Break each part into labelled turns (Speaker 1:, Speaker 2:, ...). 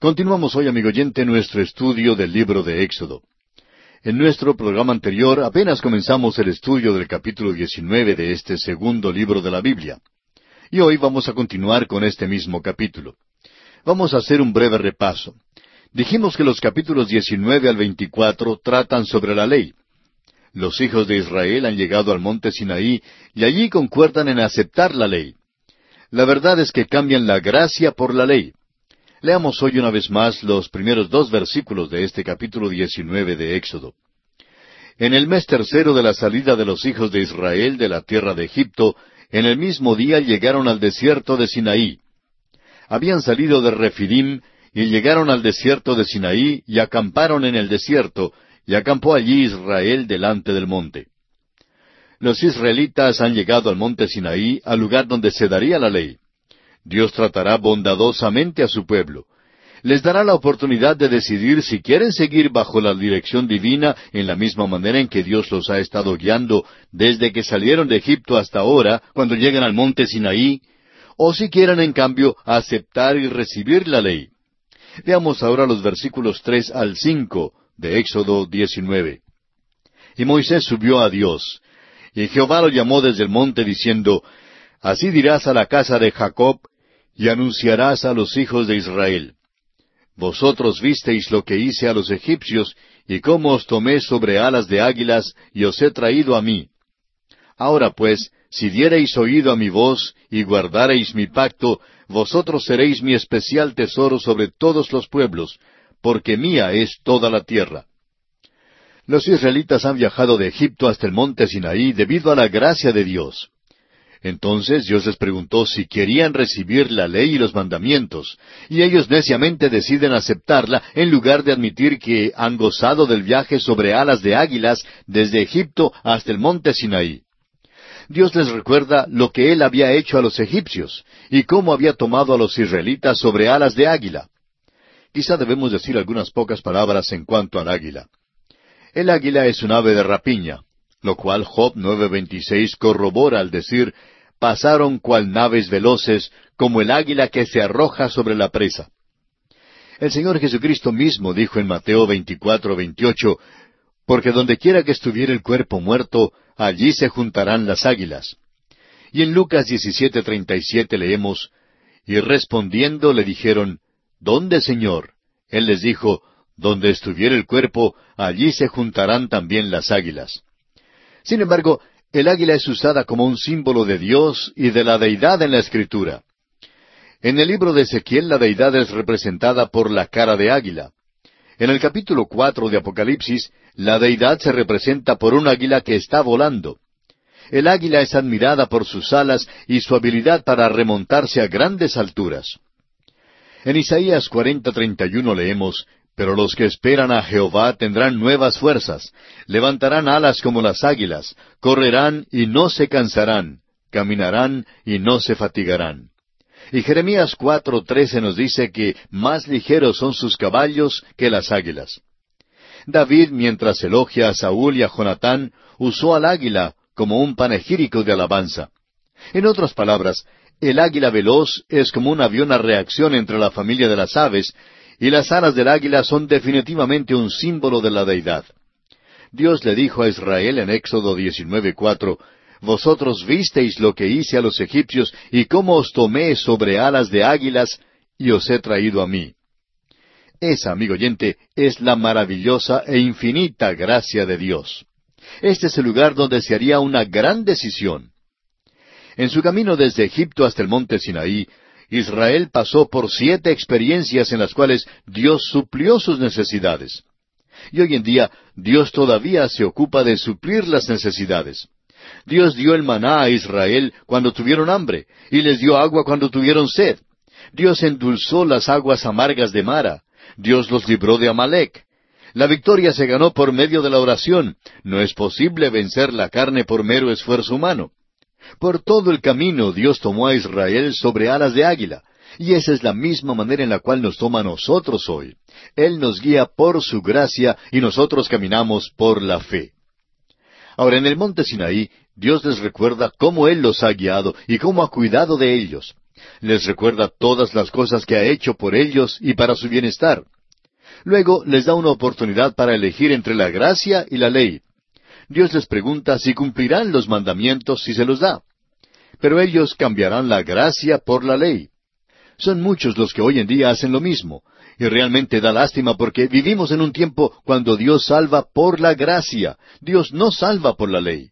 Speaker 1: Continuamos hoy, amigo oyente, nuestro estudio del libro de Éxodo. En nuestro programa anterior apenas comenzamos el estudio del capítulo 19 de este segundo libro de la Biblia. Y hoy vamos a continuar con este mismo capítulo. Vamos a hacer un breve repaso. Dijimos que los capítulos 19 al 24 tratan sobre la ley. Los hijos de Israel han llegado al monte Sinaí y allí concuerdan en aceptar la ley. La verdad es que cambian la gracia por la ley. Leamos hoy una vez más los primeros dos versículos de este capítulo 19 de Éxodo. En el mes tercero de la salida de los hijos de Israel de la tierra de Egipto, en el mismo día llegaron al desierto de Sinaí. Habían salido de Refidim y llegaron al desierto de Sinaí y acamparon en el desierto, y acampó allí Israel delante del monte. Los israelitas han llegado al monte Sinaí, al lugar donde se daría la ley. Dios tratará bondadosamente a su pueblo. Les dará la oportunidad de decidir si quieren seguir bajo la dirección divina en la misma manera en que Dios los ha estado guiando desde que salieron de Egipto hasta ahora, cuando llegan al monte Sinaí, o si quieren en cambio aceptar y recibir la ley. Veamos ahora los versículos tres al cinco de Éxodo 19. Y Moisés subió a Dios, y Jehová lo llamó desde el monte diciendo, Así dirás a la casa de Jacob, y anunciarás a los hijos de Israel. Vosotros visteis lo que hice a los egipcios, y cómo os tomé sobre alas de águilas, y os he traído a mí. Ahora pues, si diereis oído a mi voz, y guardareis mi pacto, vosotros seréis mi especial tesoro sobre todos los pueblos, porque mía es toda la tierra. Los israelitas han viajado de Egipto hasta el monte Sinaí debido a la gracia de Dios. Entonces Dios les preguntó si querían recibir la ley y los mandamientos, y ellos neciamente deciden aceptarla en lugar de admitir que han gozado del viaje sobre alas de águilas desde Egipto hasta el monte Sinaí. Dios les recuerda lo que Él había hecho a los egipcios y cómo había tomado a los israelitas sobre alas de águila. Quizá debemos decir algunas pocas palabras en cuanto al águila. El águila es un ave de rapiña, lo cual Job 9:26 corrobora al decir, pasaron cual naves veloces, como el águila que se arroja sobre la presa. El Señor Jesucristo mismo dijo en Mateo 24:28, porque donde quiera que estuviera el cuerpo muerto, allí se juntarán las águilas. Y en Lucas 17:37 leemos, y respondiendo le dijeron, ¿Dónde, Señor? Él les dijo, Donde estuviera el cuerpo, allí se juntarán también las águilas. Sin embargo, el águila es usada como un símbolo de Dios y de la deidad en la Escritura. En el libro de Ezequiel la deidad es representada por la cara de águila. En el capítulo cuatro de Apocalipsis, la deidad se representa por un águila que está volando. El águila es admirada por sus alas y su habilidad para remontarse a grandes alturas. En Isaías 40:31 leemos, pero los que esperan a Jehová tendrán nuevas fuerzas, levantarán alas como las águilas, correrán y no se cansarán, caminarán y no se fatigarán. Y Jeremías 4:13 nos dice que más ligeros son sus caballos que las águilas. David, mientras elogia a Saúl y a Jonatán, usó al águila como un panegírico de alabanza. En otras palabras, el águila veloz es como un avión a reacción entre la familia de las aves, y las alas del águila son definitivamente un símbolo de la deidad. Dios le dijo a Israel en Éxodo 19:4, Vosotros visteis lo que hice a los egipcios y cómo os tomé sobre alas de águilas y os he traído a mí. Esa, amigo oyente, es la maravillosa e infinita gracia de Dios. Este es el lugar donde se haría una gran decisión. En su camino desde Egipto hasta el monte Sinaí, Israel pasó por siete experiencias en las cuales Dios suplió sus necesidades. Y hoy en día Dios todavía se ocupa de suplir las necesidades. Dios dio el maná a Israel cuando tuvieron hambre, y les dio agua cuando tuvieron sed. Dios endulzó las aguas amargas de Mara. Dios los libró de Amalek. La victoria se ganó por medio de la oración. No es posible vencer la carne por mero esfuerzo humano. Por todo el camino Dios tomó a Israel sobre alas de águila, y esa es la misma manera en la cual nos toma a nosotros hoy. Él nos guía por su gracia y nosotros caminamos por la fe. Ahora, en el monte Sinaí, Dios les recuerda cómo Él los ha guiado y cómo ha cuidado de ellos. Les recuerda todas las cosas que ha hecho por ellos y para su bienestar. Luego les da una oportunidad para elegir entre la gracia y la ley. Dios les pregunta si cumplirán los mandamientos si se los da. Pero ellos cambiarán la gracia por la ley. Son muchos los que hoy en día hacen lo mismo, y realmente da lástima porque vivimos en un tiempo cuando Dios salva por la gracia. Dios no salva por la ley.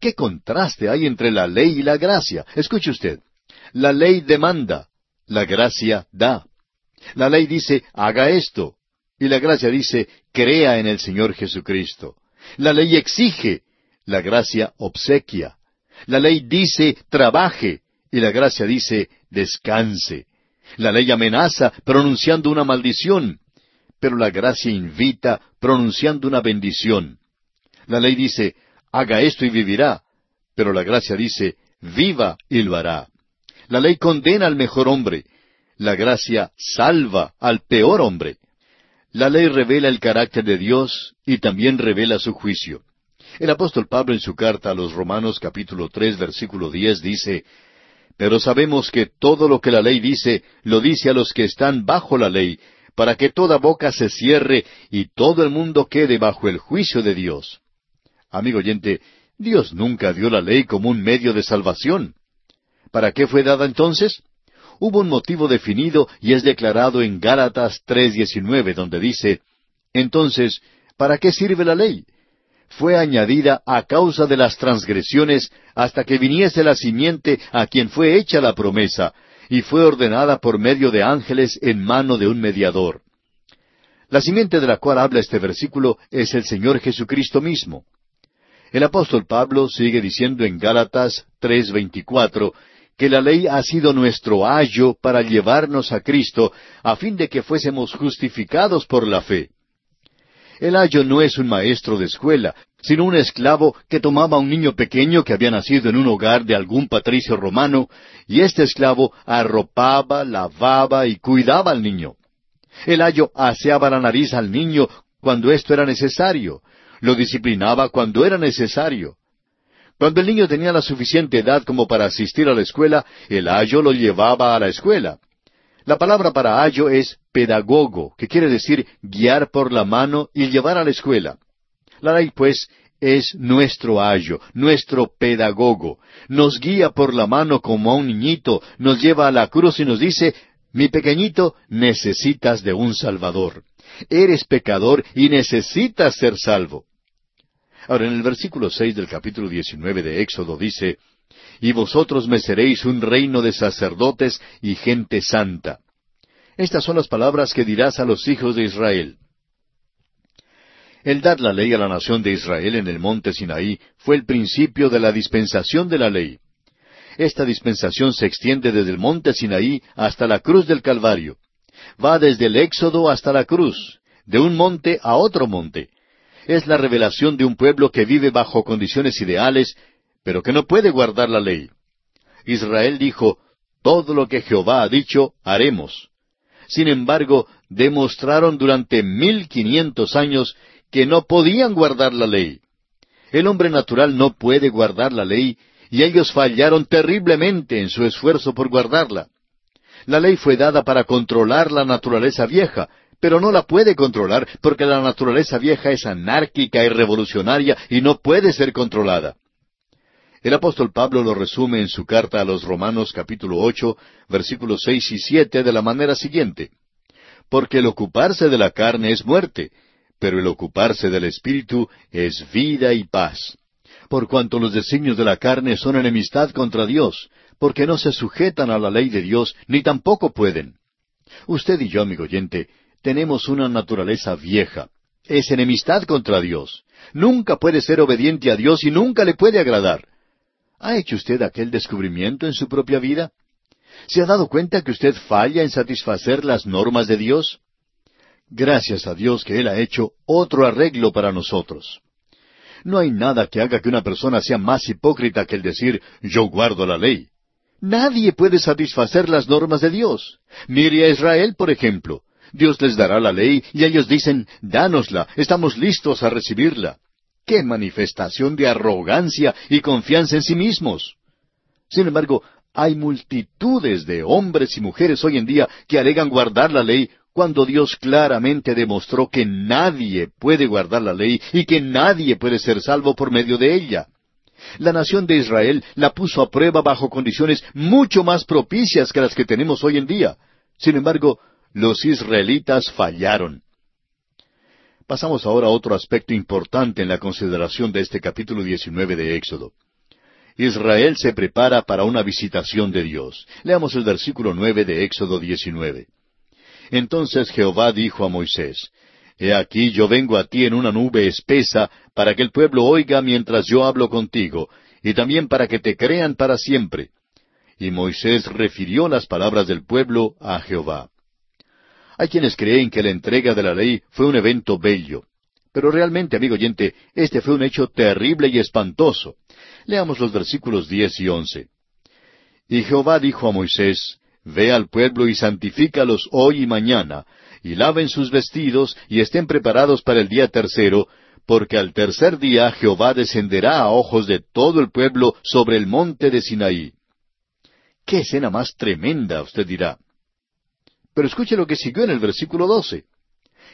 Speaker 1: ¿Qué contraste hay entre la ley y la gracia? Escuche usted. La ley demanda, la gracia da. La ley dice, haga esto, y la gracia dice, crea en el Señor Jesucristo. La ley exige, la gracia obsequia. La ley dice, trabaje, y la gracia dice, descanse. La ley amenaza, pronunciando una maldición, pero la gracia invita, pronunciando una bendición. La ley dice, haga esto y vivirá, pero la gracia dice, viva y lo hará. La ley condena al mejor hombre, la gracia salva al peor hombre. La ley revela el carácter de Dios y también revela su juicio. El apóstol Pablo en su carta a los Romanos capítulo tres versículo diez dice, Pero sabemos que todo lo que la ley dice, lo dice a los que están bajo la ley, para que toda boca se cierre y todo el mundo quede bajo el juicio de Dios. Amigo oyente, Dios nunca dio la ley como un medio de salvación. ¿Para qué fue dada entonces? Hubo un motivo definido y es declarado en Gálatas 3:19, donde dice, Entonces, ¿para qué sirve la ley? Fue añadida a causa de las transgresiones hasta que viniese la simiente a quien fue hecha la promesa, y fue ordenada por medio de ángeles en mano de un mediador. La simiente de la cual habla este versículo es el Señor Jesucristo mismo. El apóstol Pablo sigue diciendo en Gálatas 3:24, que la ley ha sido nuestro ayo para llevarnos a Cristo, a fin de que fuésemos justificados por la fe. El ayo no es un maestro de escuela, sino un esclavo que tomaba a un niño pequeño que había nacido en un hogar de algún patricio romano, y este esclavo arropaba, lavaba y cuidaba al niño. El ayo aseaba la nariz al niño cuando esto era necesario, lo disciplinaba cuando era necesario, cuando el niño tenía la suficiente edad como para asistir a la escuela, el ayo lo llevaba a la escuela. La palabra para ayo es pedagogo, que quiere decir guiar por la mano y llevar a la escuela. La ley, pues, es nuestro ayo, nuestro pedagogo. Nos guía por la mano como a un niñito, nos lleva a la cruz y nos dice, mi pequeñito, necesitas de un Salvador. Eres pecador y necesitas ser salvo. Ahora, en el versículo seis del capítulo diecinueve de Éxodo dice, Y vosotros me seréis un reino de sacerdotes y gente santa. Estas son las palabras que dirás a los hijos de Israel. El dar la ley a la nación de Israel en el monte Sinaí fue el principio de la dispensación de la ley. Esta dispensación se extiende desde el monte Sinaí hasta la cruz del Calvario. Va desde el Éxodo hasta la cruz, de un monte a otro monte es la revelación de un pueblo que vive bajo condiciones ideales, pero que no puede guardar la ley. Israel dijo, todo lo que Jehová ha dicho, haremos. Sin embargo, demostraron durante mil quinientos años que no podían guardar la ley. El hombre natural no puede guardar la ley, y ellos fallaron terriblemente en su esfuerzo por guardarla. La ley fue dada para controlar la naturaleza vieja, pero no la puede controlar porque la naturaleza vieja es anárquica y revolucionaria y no puede ser controlada. El apóstol Pablo lo resume en su carta a los Romanos capítulo ocho, versículos seis y siete de la manera siguiente. Porque el ocuparse de la carne es muerte, pero el ocuparse del Espíritu es vida y paz. Por cuanto los designios de la carne son enemistad contra Dios, porque no se sujetan a la ley de Dios, ni tampoco pueden. Usted y yo, amigo oyente, tenemos una naturaleza vieja. Es enemistad contra Dios. Nunca puede ser obediente a Dios y nunca le puede agradar. ¿Ha hecho usted aquel descubrimiento en su propia vida? ¿Se ha dado cuenta que usted falla en satisfacer las normas de Dios? Gracias a Dios que Él ha hecho otro arreglo para nosotros. No hay nada que haga que una persona sea más hipócrita que el decir yo guardo la ley. Nadie puede satisfacer las normas de Dios. Mire a Israel, por ejemplo. Dios les dará la ley y ellos dicen, dánosla, estamos listos a recibirla. ¡Qué manifestación de arrogancia y confianza en sí mismos! Sin embargo, Hay multitudes de hombres y mujeres hoy en día que alegan guardar la ley cuando Dios claramente demostró que nadie puede guardar la ley y que nadie puede ser salvo por medio de ella. La nación de Israel la puso a prueba bajo condiciones mucho más propicias que las que tenemos hoy en día. Sin embargo, los israelitas fallaron. Pasamos ahora a otro aspecto importante en la consideración de este capítulo 19 de Éxodo. Israel se prepara para una visitación de Dios. Leamos el versículo nueve de Éxodo 19. Entonces Jehová dijo a Moisés, He aquí yo vengo a ti en una nube espesa, para que el pueblo oiga mientras yo hablo contigo, y también para que te crean para siempre. Y Moisés refirió las palabras del pueblo a Jehová. Hay quienes creen que la entrega de la ley fue un evento bello. Pero realmente, amigo oyente, este fue un hecho terrible y espantoso. Leamos los versículos diez y once. Y Jehová dijo a Moisés, Ve al pueblo y santifícalos hoy y mañana, y laven sus vestidos, y estén preparados para el día tercero, porque al tercer día Jehová descenderá a ojos de todo el pueblo sobre el monte de Sinaí. ¡Qué escena más tremenda! usted dirá. Pero escuche lo que siguió en el versículo doce.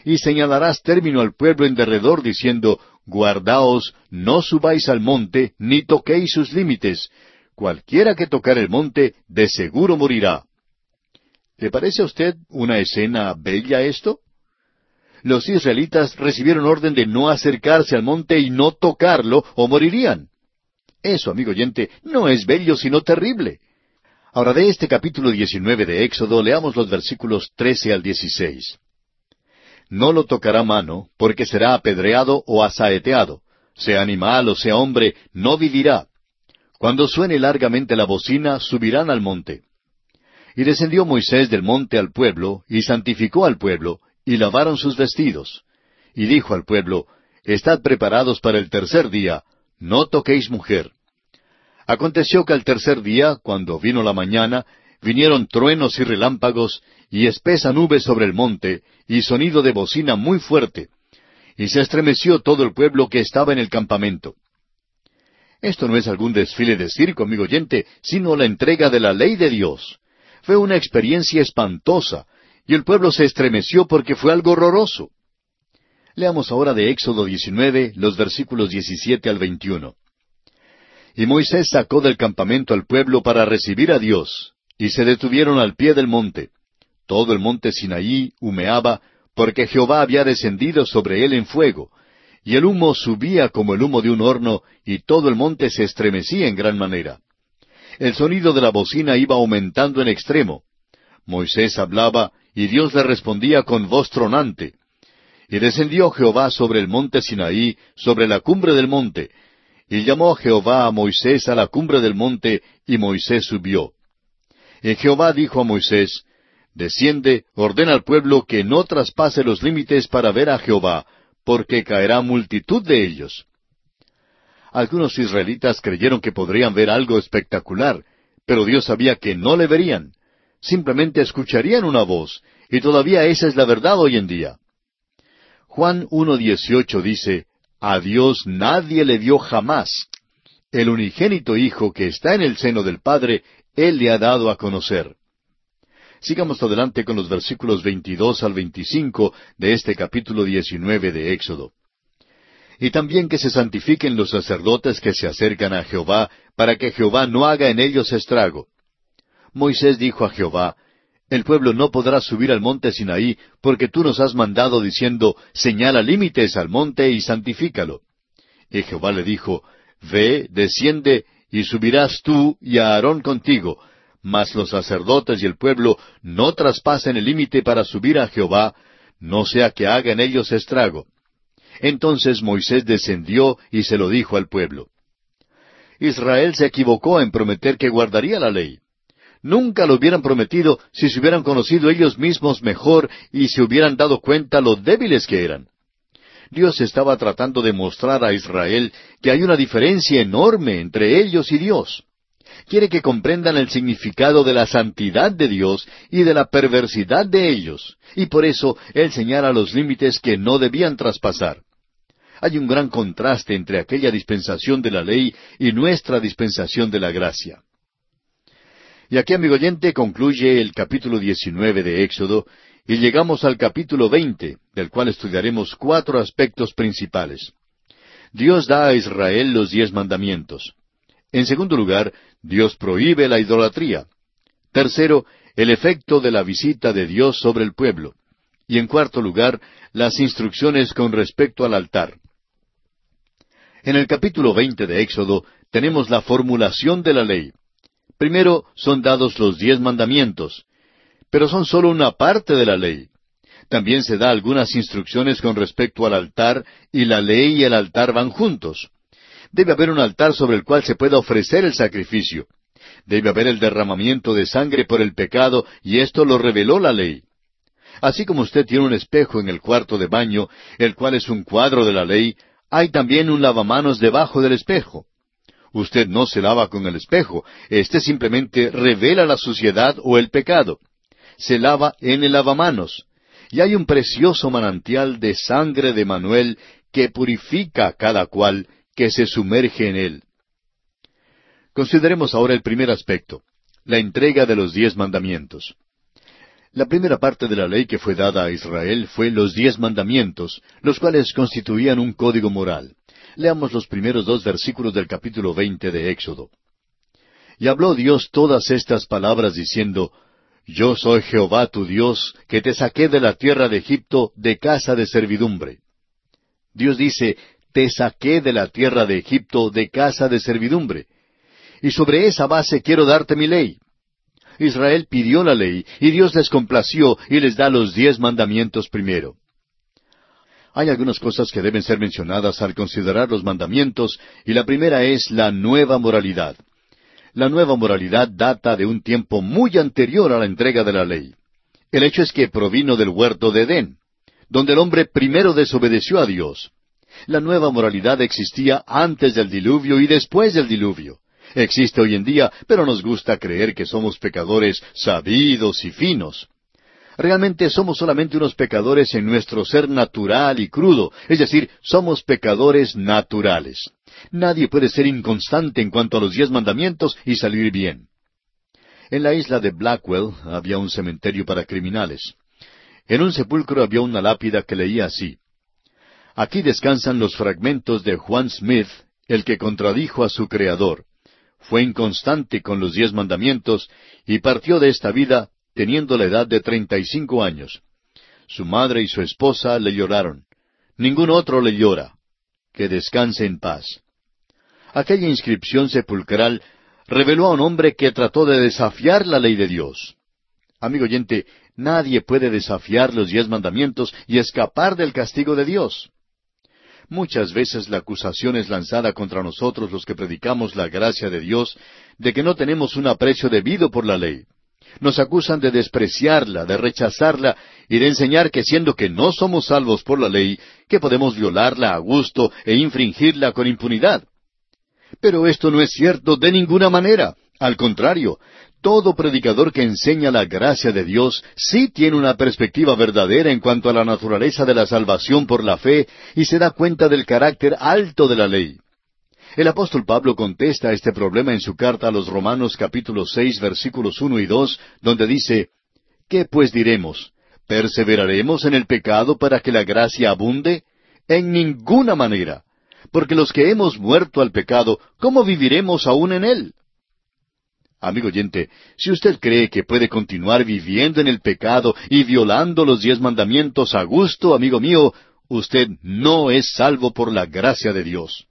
Speaker 1: Y señalarás término al pueblo en derredor, diciendo, Guardaos, no subáis al monte, ni toquéis sus límites. Cualquiera que tocar el monte, de seguro morirá. ¿Le parece a usted una escena bella esto? Los israelitas recibieron orden de no acercarse al monte y no tocarlo, o morirían. Eso, amigo oyente, no es bello, sino terrible. Ahora de este capítulo 19 de Éxodo leamos los versículos 13 al 16. No lo tocará mano, porque será apedreado o asaeteado. Sea animal o sea hombre, no vivirá. Cuando suene largamente la bocina, subirán al monte. Y descendió Moisés del monte al pueblo, y santificó al pueblo, y lavaron sus vestidos. Y dijo al pueblo, Estad preparados para el tercer día, no toquéis mujer. Aconteció que al tercer día, cuando vino la mañana, vinieron truenos y relámpagos, y espesa nube sobre el monte, y sonido de bocina muy fuerte, y se estremeció todo el pueblo que estaba en el campamento. Esto no es algún desfile de circo, amigo oyente, sino la entrega de la ley de Dios. Fue una experiencia espantosa, y el pueblo se estremeció porque fue algo horroroso. Leamos ahora de Éxodo 19, los versículos 17 al 21. Y Moisés sacó del campamento al pueblo para recibir a Dios, y se detuvieron al pie del monte. Todo el monte Sinaí humeaba, porque Jehová había descendido sobre él en fuego, y el humo subía como el humo de un horno, y todo el monte se estremecía en gran manera. El sonido de la bocina iba aumentando en extremo. Moisés hablaba, y Dios le respondía con voz tronante. Y descendió Jehová sobre el monte Sinaí, sobre la cumbre del monte, y llamó Jehová a Moisés a la cumbre del monte, y Moisés subió. Y Jehová dijo a Moisés, Desciende, ordena al pueblo que no traspase los límites para ver a Jehová, porque caerá multitud de ellos. Algunos israelitas creyeron que podrían ver algo espectacular, pero Dios sabía que no le verían. Simplemente escucharían una voz, y todavía esa es la verdad hoy en día. Juan 1.18 dice, a Dios nadie le dio jamás. El unigénito Hijo que está en el seno del Padre, Él le ha dado a conocer. Sigamos adelante con los versículos 22 al 25 de este capítulo 19 de Éxodo. Y también que se santifiquen los sacerdotes que se acercan a Jehová, para que Jehová no haga en ellos estrago. Moisés dijo a Jehová, el pueblo no podrá subir al monte Sinaí, porque tú nos has mandado diciendo, señala límites al monte y santifícalo. Y Jehová le dijo, Ve, desciende, y subirás tú y a Aarón contigo, mas los sacerdotes y el pueblo no traspasen el límite para subir a Jehová, no sea que hagan ellos estrago. Entonces Moisés descendió y se lo dijo al pueblo. Israel se equivocó en prometer que guardaría la ley. Nunca lo hubieran prometido si se hubieran conocido ellos mismos mejor y se hubieran dado cuenta lo débiles que eran. Dios estaba tratando de mostrar a Israel que hay una diferencia enorme entre ellos y Dios. Quiere que comprendan el significado de la santidad de Dios y de la perversidad de ellos, y por eso Él señala los límites que no debían traspasar. Hay un gran contraste entre aquella dispensación de la ley y nuestra dispensación de la gracia. Y aquí, amigo oyente, concluye el capítulo 19 de Éxodo y llegamos al capítulo 20, del cual estudiaremos cuatro aspectos principales. Dios da a Israel los diez mandamientos. En segundo lugar, Dios prohíbe la idolatría. Tercero, el efecto de la visita de Dios sobre el pueblo. Y en cuarto lugar, las instrucciones con respecto al altar. En el capítulo veinte de Éxodo tenemos la formulación de la ley. Primero son dados los diez mandamientos, pero son sólo una parte de la ley. También se da algunas instrucciones con respecto al altar, y la ley y el altar van juntos. Debe haber un altar sobre el cual se pueda ofrecer el sacrificio. Debe haber el derramamiento de sangre por el pecado, y esto lo reveló la ley. Así como usted tiene un espejo en el cuarto de baño, el cual es un cuadro de la ley, hay también un lavamanos debajo del espejo. Usted no se lava con el espejo, éste simplemente revela la suciedad o el pecado. Se lava en el lavamanos. Y hay un precioso manantial de sangre de Manuel que purifica a cada cual que se sumerge en él. Consideremos ahora el primer aspecto, la entrega de los diez mandamientos. La primera parte de la ley que fue dada a Israel fue los diez mandamientos, los cuales constituían un código moral. Leamos los primeros dos versículos del capítulo veinte de Éxodo. Y habló Dios todas estas palabras diciendo, Yo soy Jehová tu Dios, que te saqué de la tierra de Egipto de casa de servidumbre. Dios dice, Te saqué de la tierra de Egipto de casa de servidumbre. Y sobre esa base quiero darte mi ley. Israel pidió la ley y Dios les complació y les da los diez mandamientos primero. Hay algunas cosas que deben ser mencionadas al considerar los mandamientos y la primera es la nueva moralidad. La nueva moralidad data de un tiempo muy anterior a la entrega de la ley. El hecho es que provino del huerto de Edén, donde el hombre primero desobedeció a Dios. La nueva moralidad existía antes del diluvio y después del diluvio existe hoy en día, pero nos gusta creer que somos pecadores sabidos y finos. Realmente somos solamente unos pecadores en nuestro ser natural y crudo, es decir, somos pecadores naturales. Nadie puede ser inconstante en cuanto a los diez mandamientos y salir bien. En la isla de Blackwell había un cementerio para criminales. En un sepulcro había una lápida que leía así. Aquí descansan los fragmentos de Juan Smith, el que contradijo a su Creador fue inconstante con los diez mandamientos y partió de esta vida teniendo la edad de treinta y cinco años. Su madre y su esposa le lloraron. Ningún otro le llora. Que descanse en paz. Aquella inscripción sepulcral reveló a un hombre que trató de desafiar la ley de Dios. Amigo oyente, nadie puede desafiar los diez mandamientos y escapar del castigo de Dios. Muchas veces la acusación es lanzada contra nosotros los que predicamos la gracia de Dios de que no tenemos un aprecio debido por la ley. Nos acusan de despreciarla, de rechazarla y de enseñar que siendo que no somos salvos por la ley, que podemos violarla a gusto e infringirla con impunidad. Pero esto no es cierto de ninguna manera. Al contrario, todo predicador que enseña la gracia de Dios sí tiene una perspectiva verdadera en cuanto a la naturaleza de la salvación por la fe y se da cuenta del carácter alto de la ley. El apóstol Pablo contesta este problema en su carta a los Romanos capítulo seis versículos uno y dos, donde dice ¿Qué pues diremos? ¿Perseveraremos en el pecado para que la gracia abunde? En ninguna manera. Porque los que hemos muerto al pecado, ¿cómo viviremos aún en él? Amigo oyente, si usted cree que puede continuar viviendo en el pecado y violando los diez mandamientos a gusto, amigo mío, usted no es salvo por la gracia de Dios.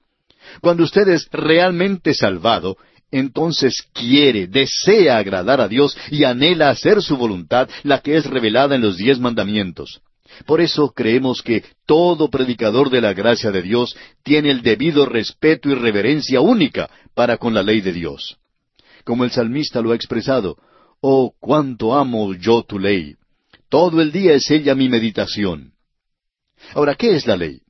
Speaker 1: Cuando usted es realmente salvado, entonces quiere, desea agradar a Dios y anhela hacer su voluntad, la que es revelada en los diez mandamientos. Por eso creemos que todo predicador de la gracia de Dios tiene el debido respeto y reverencia única para con la ley de Dios como el salmista lo ha expresado, Oh, cuánto amo yo tu ley. Todo el día es ella mi meditación. Ahora, ¿qué es la ley?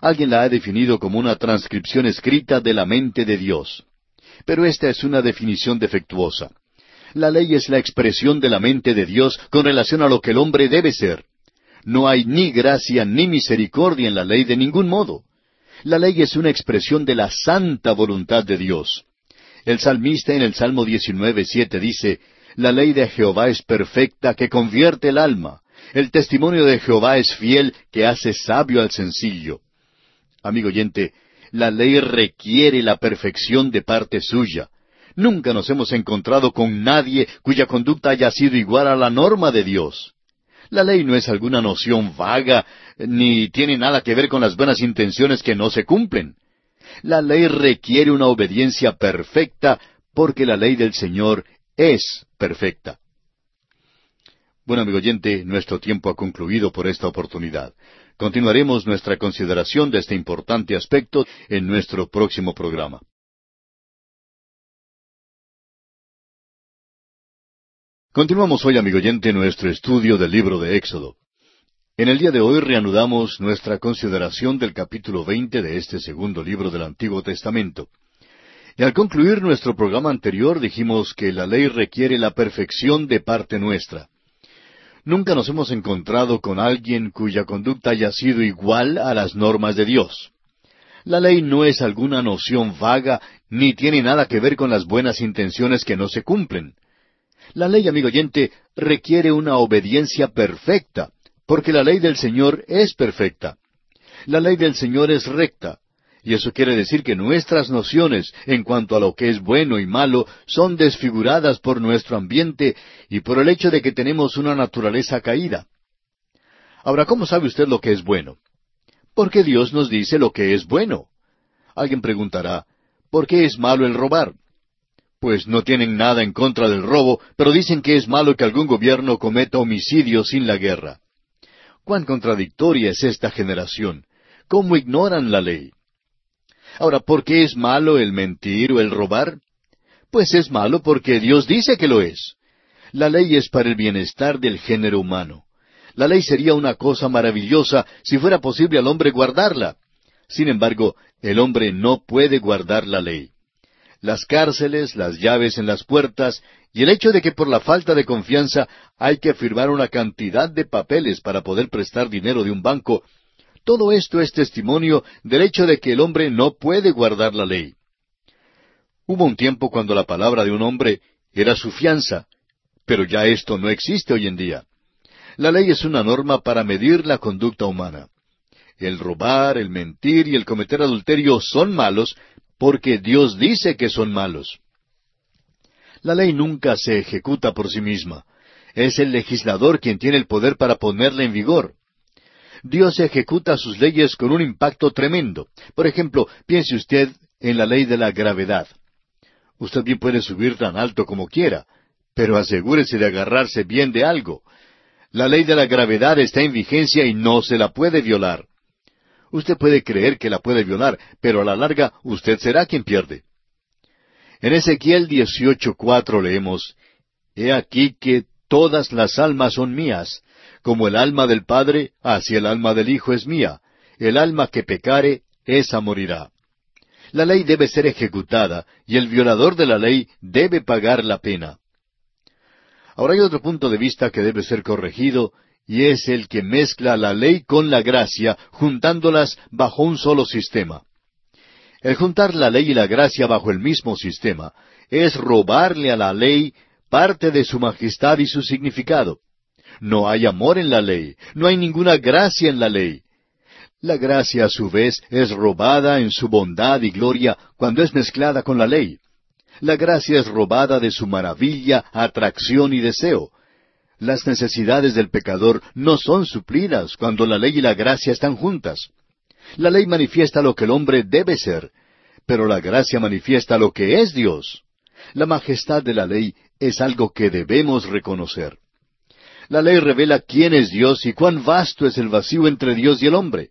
Speaker 1: Alguien la ha definido como una transcripción escrita de la mente de Dios. Pero esta es una definición defectuosa. La ley es la expresión de la mente de Dios con relación a lo que el hombre debe ser. No hay ni gracia ni misericordia en la ley de ningún modo. La ley es una expresión de la santa voluntad de Dios El salmista en el Salmo 19, siete dice, La ley de Jehová es perfecta que convierte el alma. El testimonio de Jehová es fiel que hace sabio al sencillo. Amigo oyente, la ley requiere la perfección de parte suya. Nunca nos hemos encontrado con nadie cuya conducta haya sido igual a la norma de Dios. La ley no es alguna noción vaga, ni tiene nada que ver con las buenas intenciones que no se cumplen. La ley requiere una obediencia perfecta porque la ley del Señor es perfecta. Bueno, amigo oyente, nuestro tiempo ha concluido por esta oportunidad. Continuaremos nuestra consideración de este importante aspecto en nuestro próximo programa. Continuamos hoy, amigo oyente, nuestro estudio del libro de Éxodo. En el día de hoy reanudamos nuestra consideración del capítulo 20 de este segundo libro del Antiguo Testamento. Y al concluir nuestro programa anterior dijimos que la ley requiere la perfección de parte nuestra. Nunca nos hemos encontrado con alguien cuya conducta haya sido igual a las normas de Dios. La ley no es alguna noción vaga ni tiene nada que ver con las buenas intenciones que no se cumplen. La ley, amigo oyente, requiere una obediencia perfecta, porque la ley del Señor es perfecta. La ley del Señor es recta, y eso quiere decir que nuestras nociones en cuanto a lo que es bueno y malo son desfiguradas por nuestro ambiente y por el hecho de que tenemos una naturaleza caída. Ahora, ¿cómo sabe usted lo que es bueno? Porque Dios nos dice lo que es bueno. Alguien preguntará, ¿por qué es malo el robar? Pues no tienen nada en contra del robo, pero dicen que es malo que algún gobierno cometa homicidio sin la guerra. Cuán contradictoria es esta generación. ¿Cómo ignoran la ley? Ahora, ¿por qué es malo el mentir o el robar? Pues es malo porque Dios dice que lo es. La ley es para el bienestar del género humano. La ley sería una cosa maravillosa si fuera posible al hombre guardarla. Sin embargo, el hombre no puede guardar la ley las cárceles, las llaves en las puertas y el hecho de que por la falta de confianza hay que firmar una cantidad de papeles para poder prestar dinero de un banco, todo esto es testimonio del hecho de que el hombre no puede guardar la ley. Hubo un tiempo cuando la palabra de un hombre era su fianza, pero ya esto no existe hoy en día. La ley es una norma para medir la conducta humana. El robar, el mentir y el cometer adulterio son malos, porque Dios dice que son malos. La ley nunca se ejecuta por sí misma. Es el legislador quien tiene el poder para ponerla en vigor. Dios ejecuta sus leyes con un impacto tremendo. Por ejemplo, piense usted en la ley de la gravedad. Usted bien puede subir tan alto como quiera, pero asegúrese de agarrarse bien de algo. La ley de la gravedad está en vigencia y no se la puede violar. Usted puede creer que la puede violar, pero a la larga usted será quien pierde. En Ezequiel 18:4 leemos, He aquí que todas las almas son mías, como el alma del Padre, así el alma del Hijo es mía. El alma que pecare, esa morirá. La ley debe ser ejecutada, y el violador de la ley debe pagar la pena. Ahora hay otro punto de vista que debe ser corregido, y es el que mezcla la ley con la gracia, juntándolas bajo un solo sistema. El juntar la ley y la gracia bajo el mismo sistema es robarle a la ley parte de su majestad y su significado. No hay amor en la ley, no hay ninguna gracia en la ley. La gracia a su vez es robada en su bondad y gloria cuando es mezclada con la ley. La gracia es robada de su maravilla, atracción y deseo, las necesidades del pecador no son suplidas cuando la ley y la gracia están juntas. La ley manifiesta lo que el hombre debe ser, pero la gracia manifiesta lo que es Dios. La majestad de la ley es algo que debemos reconocer. La ley revela quién es Dios y cuán vasto es el vacío entre Dios y el hombre.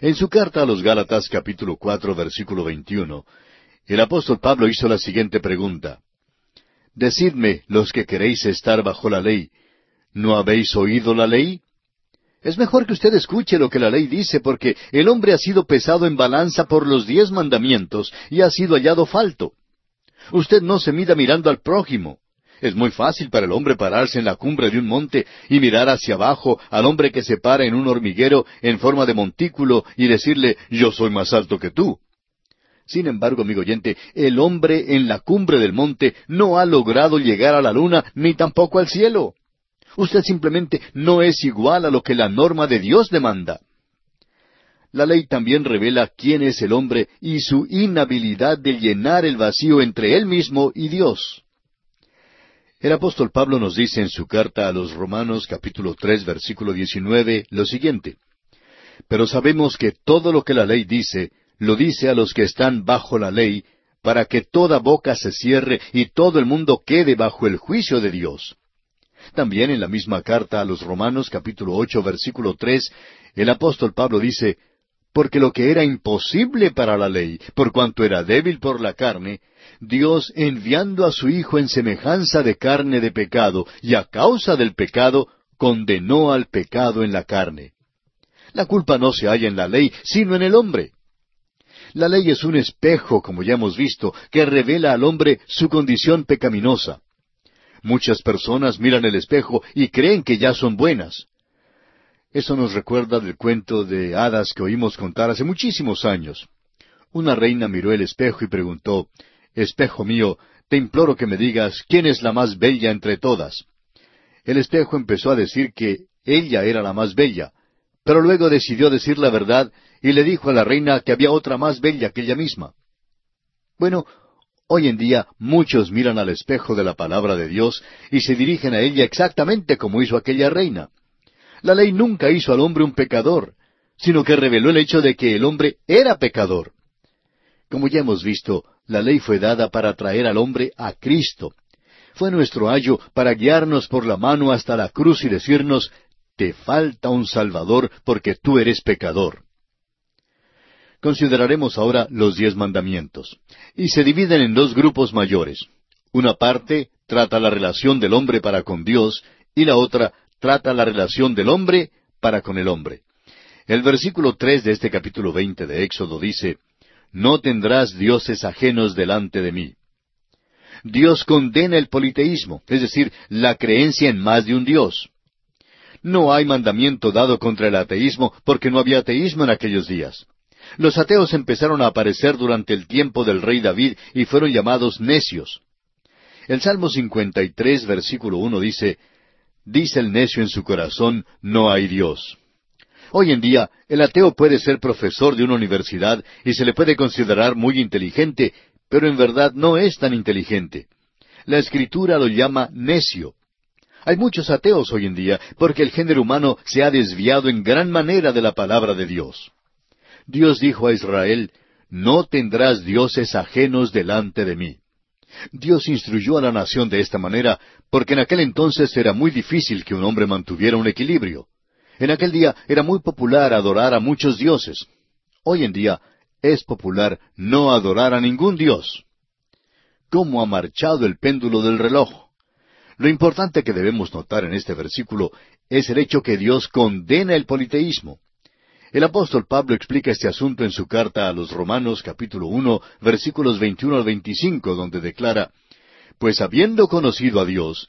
Speaker 1: En su carta a los Gálatas capítulo cuatro versículo veintiuno, el apóstol Pablo hizo la siguiente pregunta. Decidme los que queréis estar bajo la ley, ¿no habéis oído la ley? Es mejor que usted escuche lo que la ley dice, porque el hombre ha sido pesado en balanza por los diez mandamientos y ha sido hallado falto. Usted no se mida mirando al prójimo. Es muy fácil para el hombre pararse en la cumbre de un monte y mirar hacia abajo al hombre que se para en un hormiguero en forma de montículo y decirle yo soy más alto que tú. Sin embargo, amigo oyente, el hombre en la cumbre del monte no ha logrado llegar a la luna ni tampoco al cielo. Usted simplemente no es igual a lo que la norma de Dios demanda. La ley también revela quién es el hombre y su inhabilidad de llenar el vacío entre él mismo y Dios. El apóstol Pablo nos dice en su carta a los Romanos capítulo tres versículo diecinueve lo siguiente Pero sabemos que todo lo que la ley dice, lo dice a los que están bajo la ley, para que toda boca se cierre y todo el mundo quede bajo el juicio de Dios. También en la misma carta a los Romanos capítulo ocho versículo tres, el apóstol Pablo dice, porque lo que era imposible para la ley, por cuanto era débil por la carne, Dios enviando a su Hijo en semejanza de carne de pecado, y a causa del pecado, condenó al pecado en la carne. La culpa no se halla en la ley, sino en el hombre. La ley es un espejo, como ya hemos visto, que revela al hombre su condición pecaminosa. Muchas personas miran el espejo y creen que ya son buenas. Eso nos recuerda del cuento de hadas que oímos contar hace muchísimos años. Una reina miró el espejo y preguntó, Espejo mío, te imploro que me digas quién es la más bella entre todas. El espejo empezó a decir que ella era la más bella, pero luego decidió decir la verdad y le dijo a la reina que había otra más bella que ella misma. Bueno, hoy en día muchos miran al espejo de la palabra de Dios y se dirigen a ella exactamente como hizo aquella reina. La ley nunca hizo al hombre un pecador, sino que reveló el hecho de que el hombre era pecador. Como ya hemos visto, la ley fue dada para traer al hombre a Cristo. Fue nuestro ayo para guiarnos por la mano hasta la cruz y decirnos, te falta un Salvador porque tú eres pecador. Consideraremos ahora los diez mandamientos, y se dividen en dos grupos mayores. Una parte trata la relación del hombre para con Dios, y la otra trata la relación del hombre para con el hombre. El versículo tres de este capítulo veinte de Éxodo dice, No tendrás dioses ajenos delante de mí. Dios condena el politeísmo, es decir, la creencia en más de un Dios. No hay mandamiento dado contra el ateísmo porque no había ateísmo en aquellos días. Los ateos empezaron a aparecer durante el tiempo del rey David y fueron llamados necios. El Salmo 53, versículo 1 dice, Dice el necio en su corazón, no hay Dios. Hoy en día, el ateo puede ser profesor de una universidad y se le puede considerar muy inteligente, pero en verdad no es tan inteligente. La escritura lo llama necio. Hay muchos ateos hoy en día porque el género humano se ha desviado en gran manera de la palabra de Dios. Dios dijo a Israel, No tendrás dioses ajenos delante de mí. Dios instruyó a la nación de esta manera porque en aquel entonces era muy difícil que un hombre mantuviera un equilibrio. En aquel día era muy popular adorar a muchos dioses. Hoy en día es popular no adorar a ningún dios. ¿Cómo ha marchado el péndulo del reloj? Lo importante que debemos notar en este versículo es el hecho que Dios condena el politeísmo. El apóstol Pablo explica este asunto en su carta a los Romanos capítulo uno versículos 21 al 25, donde declara, Pues habiendo conocido a Dios,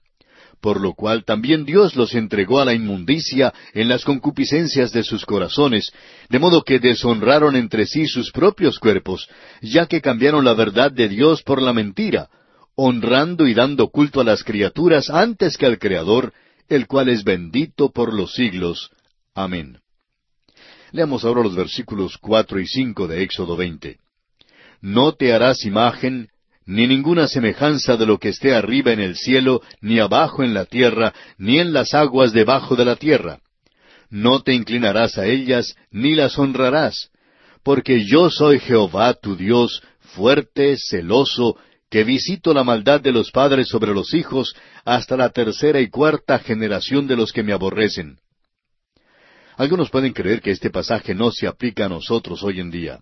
Speaker 1: Por lo cual también Dios los entregó a la inmundicia en las concupiscencias de sus corazones, de modo que deshonraron entre sí sus propios cuerpos, ya que cambiaron la verdad de Dios por la mentira, honrando y dando culto a las criaturas antes que al Creador, el cual es bendito por los siglos. Amén. Leamos ahora los versículos cuatro y cinco de Éxodo veinte. No te harás imagen, ni ninguna semejanza de lo que esté arriba en el cielo, ni abajo en la tierra, ni en las aguas debajo de la tierra. No te inclinarás a ellas, ni las honrarás, porque yo soy Jehová tu Dios, fuerte, celoso, que visito la maldad de los padres sobre los hijos hasta la tercera y cuarta generación de los que me aborrecen. Algunos pueden creer que este pasaje no se aplica a nosotros hoy en día.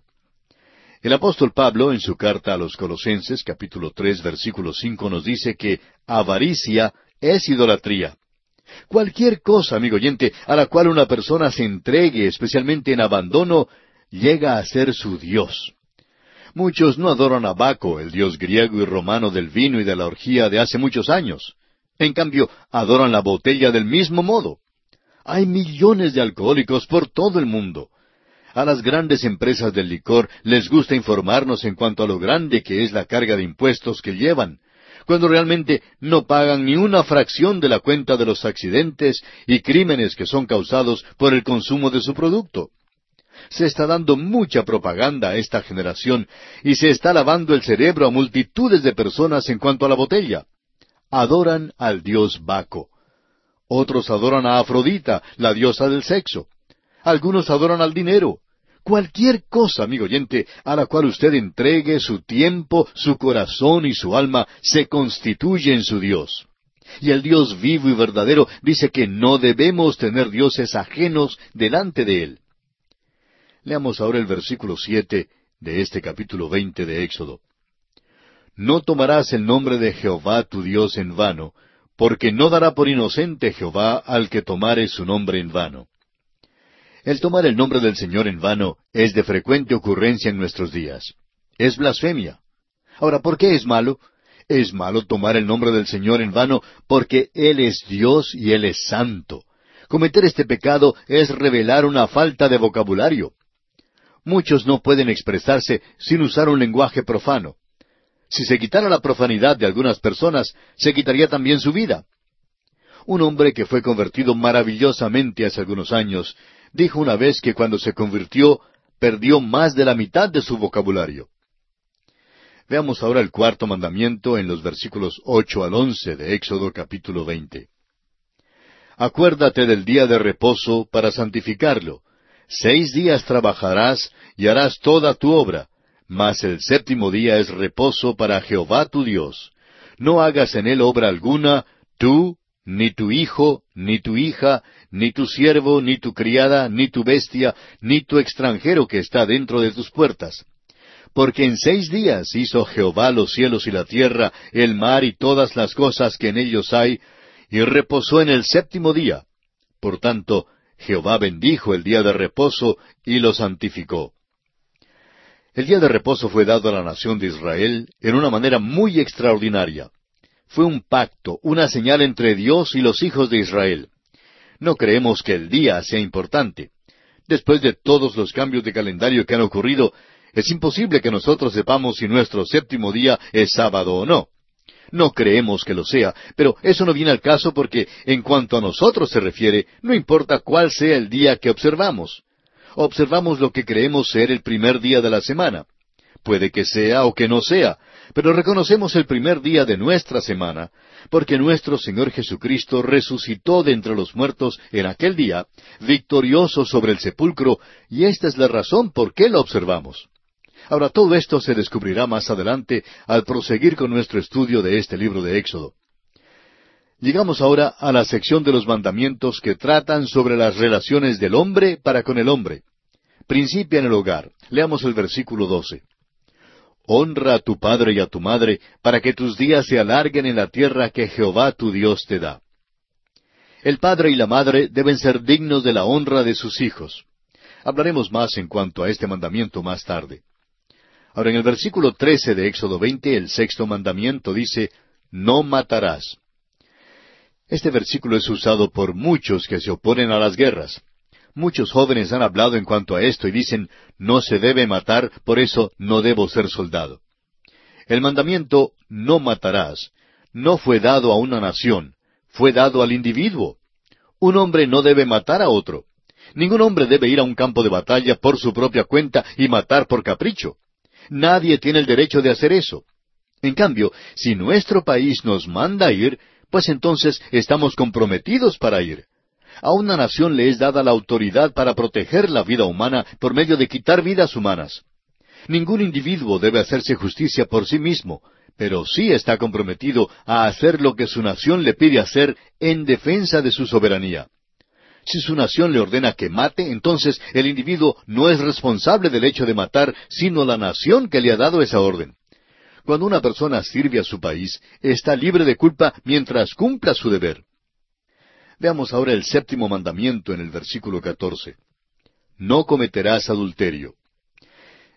Speaker 1: El apóstol Pablo, en su carta a los Colosenses, capítulo tres, versículo cinco, nos dice que avaricia es idolatría. Cualquier cosa, amigo oyente, a la cual una persona se entregue, especialmente en abandono, llega a ser su Dios. Muchos no adoran a Baco, el dios griego y romano del vino y de la orgía de hace muchos años. En cambio, adoran la botella del mismo modo. Hay millones de alcohólicos por todo el mundo. A las grandes empresas del licor les gusta informarnos en cuanto a lo grande que es la carga de impuestos que llevan, cuando realmente no pagan ni una fracción de la cuenta de los accidentes y crímenes que son causados por el consumo de su producto. Se está dando mucha propaganda a esta generación y se está lavando el cerebro a multitudes de personas en cuanto a la botella. Adoran al dios Baco. Otros adoran a Afrodita, la diosa del sexo. Algunos adoran al dinero. Cualquier cosa, amigo oyente, a la cual usted entregue su tiempo, su corazón y su alma, se constituye en su Dios. Y el Dios vivo y verdadero dice que no debemos tener dioses ajenos delante de Él. Leamos ahora el versículo siete de este capítulo veinte de Éxodo. No tomarás el nombre de Jehová tu Dios en vano, porque no dará por inocente Jehová al que tomare su nombre en vano. El tomar el nombre del Señor en vano es de frecuente ocurrencia en nuestros días. Es blasfemia. Ahora, ¿por qué es malo? Es malo tomar el nombre del Señor en vano porque Él es Dios y Él es santo. Cometer este pecado es revelar una falta de vocabulario. Muchos no pueden expresarse sin usar un lenguaje profano. Si se quitara la profanidad de algunas personas, se quitaría también su vida. Un hombre que fue convertido maravillosamente hace algunos años dijo una vez que cuando se convirtió perdió más de la mitad de su vocabulario. Veamos ahora el cuarto mandamiento en los versículos ocho al once de Éxodo capítulo veinte. Acuérdate del día de reposo para santificarlo. Seis días trabajarás y harás toda tu obra, mas el séptimo día es reposo para Jehová tu Dios. No hagas en él obra alguna, tú, ni tu hijo, ni tu hija, ni tu siervo, ni tu criada, ni tu bestia, ni tu extranjero que está dentro de tus puertas. Porque en seis días hizo Jehová los cielos y la tierra, el mar y todas las cosas que en ellos hay, y reposó en el séptimo día. Por tanto, Jehová bendijo el día de reposo y lo santificó. El día de reposo fue dado a la nación de Israel en una manera muy extraordinaria fue un pacto, una señal entre Dios y los hijos de Israel. No creemos que el día sea importante. Después de todos los cambios de calendario que han ocurrido, es imposible que nosotros sepamos si nuestro séptimo día es sábado o no. No creemos que lo sea, pero eso no viene al caso porque en cuanto a nosotros se refiere, no importa cuál sea el día que observamos. Observamos lo que creemos ser el primer día de la semana. Puede que sea o que no sea, pero reconocemos el primer día de nuestra semana, porque nuestro Señor Jesucristo resucitó de entre los muertos en aquel día, victorioso sobre el sepulcro, y esta es la razón por qué lo observamos. Ahora todo esto se descubrirá más adelante al proseguir con nuestro estudio de este libro de Éxodo. Llegamos ahora a la sección de los mandamientos que tratan sobre las relaciones del hombre para con el hombre. Principia en el hogar. Leamos el versículo doce. Honra a tu padre y a tu madre, para que tus días se alarguen en la tierra que Jehová tu Dios te da. El padre y la madre deben ser dignos de la honra de sus hijos. Hablaremos más en cuanto a este mandamiento más tarde. Ahora en el versículo trece de Éxodo veinte, el sexto mandamiento dice, No matarás. Este versículo es usado por muchos que se oponen a las guerras. Muchos jóvenes han hablado en cuanto a esto y dicen, no se debe matar, por eso no debo ser soldado. El mandamiento, no matarás, no fue dado a una nación, fue dado al individuo. Un hombre no debe matar a otro. Ningún hombre debe ir a un campo de batalla por su propia cuenta y matar por capricho. Nadie tiene el derecho de hacer eso. En cambio, si nuestro país nos manda ir, pues entonces estamos comprometidos para ir. A una nación le es dada la autoridad para proteger la vida humana por medio de quitar vidas humanas. Ningún individuo debe hacerse justicia por sí mismo, pero sí está comprometido a hacer lo que su nación le pide hacer en defensa de su soberanía. Si su nación le ordena que mate, entonces el individuo no es responsable del hecho de matar, sino la nación que le ha dado esa orden. Cuando una persona sirve a su país, está libre de culpa mientras cumpla su deber. Veamos ahora el séptimo mandamiento en el versículo catorce. No cometerás adulterio.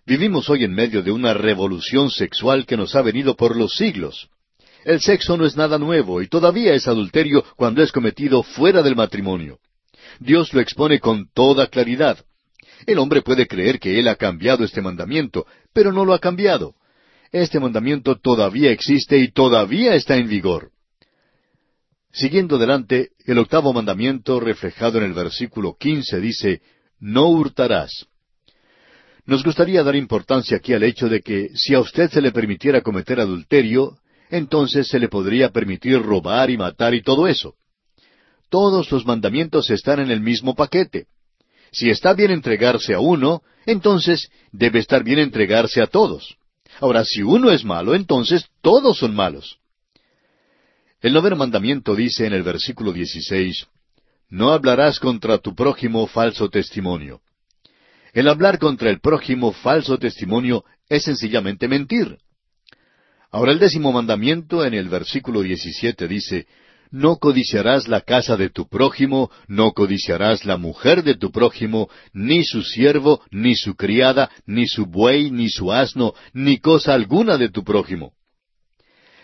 Speaker 1: Vivimos hoy en medio de una revolución sexual que nos ha venido por los siglos. El sexo no es nada nuevo y todavía es adulterio cuando es cometido fuera del matrimonio. Dios lo expone con toda claridad. El hombre puede creer que Él ha cambiado este mandamiento, pero no lo ha cambiado. Este mandamiento todavía existe y todavía está en vigor. Siguiendo adelante, el octavo mandamiento reflejado en el versículo quince dice, No hurtarás. Nos gustaría dar importancia aquí al hecho de que si a usted se le permitiera cometer adulterio, entonces se le podría permitir robar y matar y todo eso. Todos los mandamientos están en el mismo paquete. Si está bien entregarse a uno, entonces debe estar bien entregarse a todos. Ahora, si uno es malo, entonces todos son malos. El noveno mandamiento dice en el versículo 16, No hablarás contra tu prójimo falso testimonio. El hablar contra el prójimo falso testimonio es sencillamente mentir. Ahora el décimo mandamiento en el versículo 17 dice, No codiciarás la casa de tu prójimo, no codiciarás la mujer de tu prójimo, ni su siervo, ni su criada, ni su buey, ni su asno, ni cosa alguna de tu prójimo.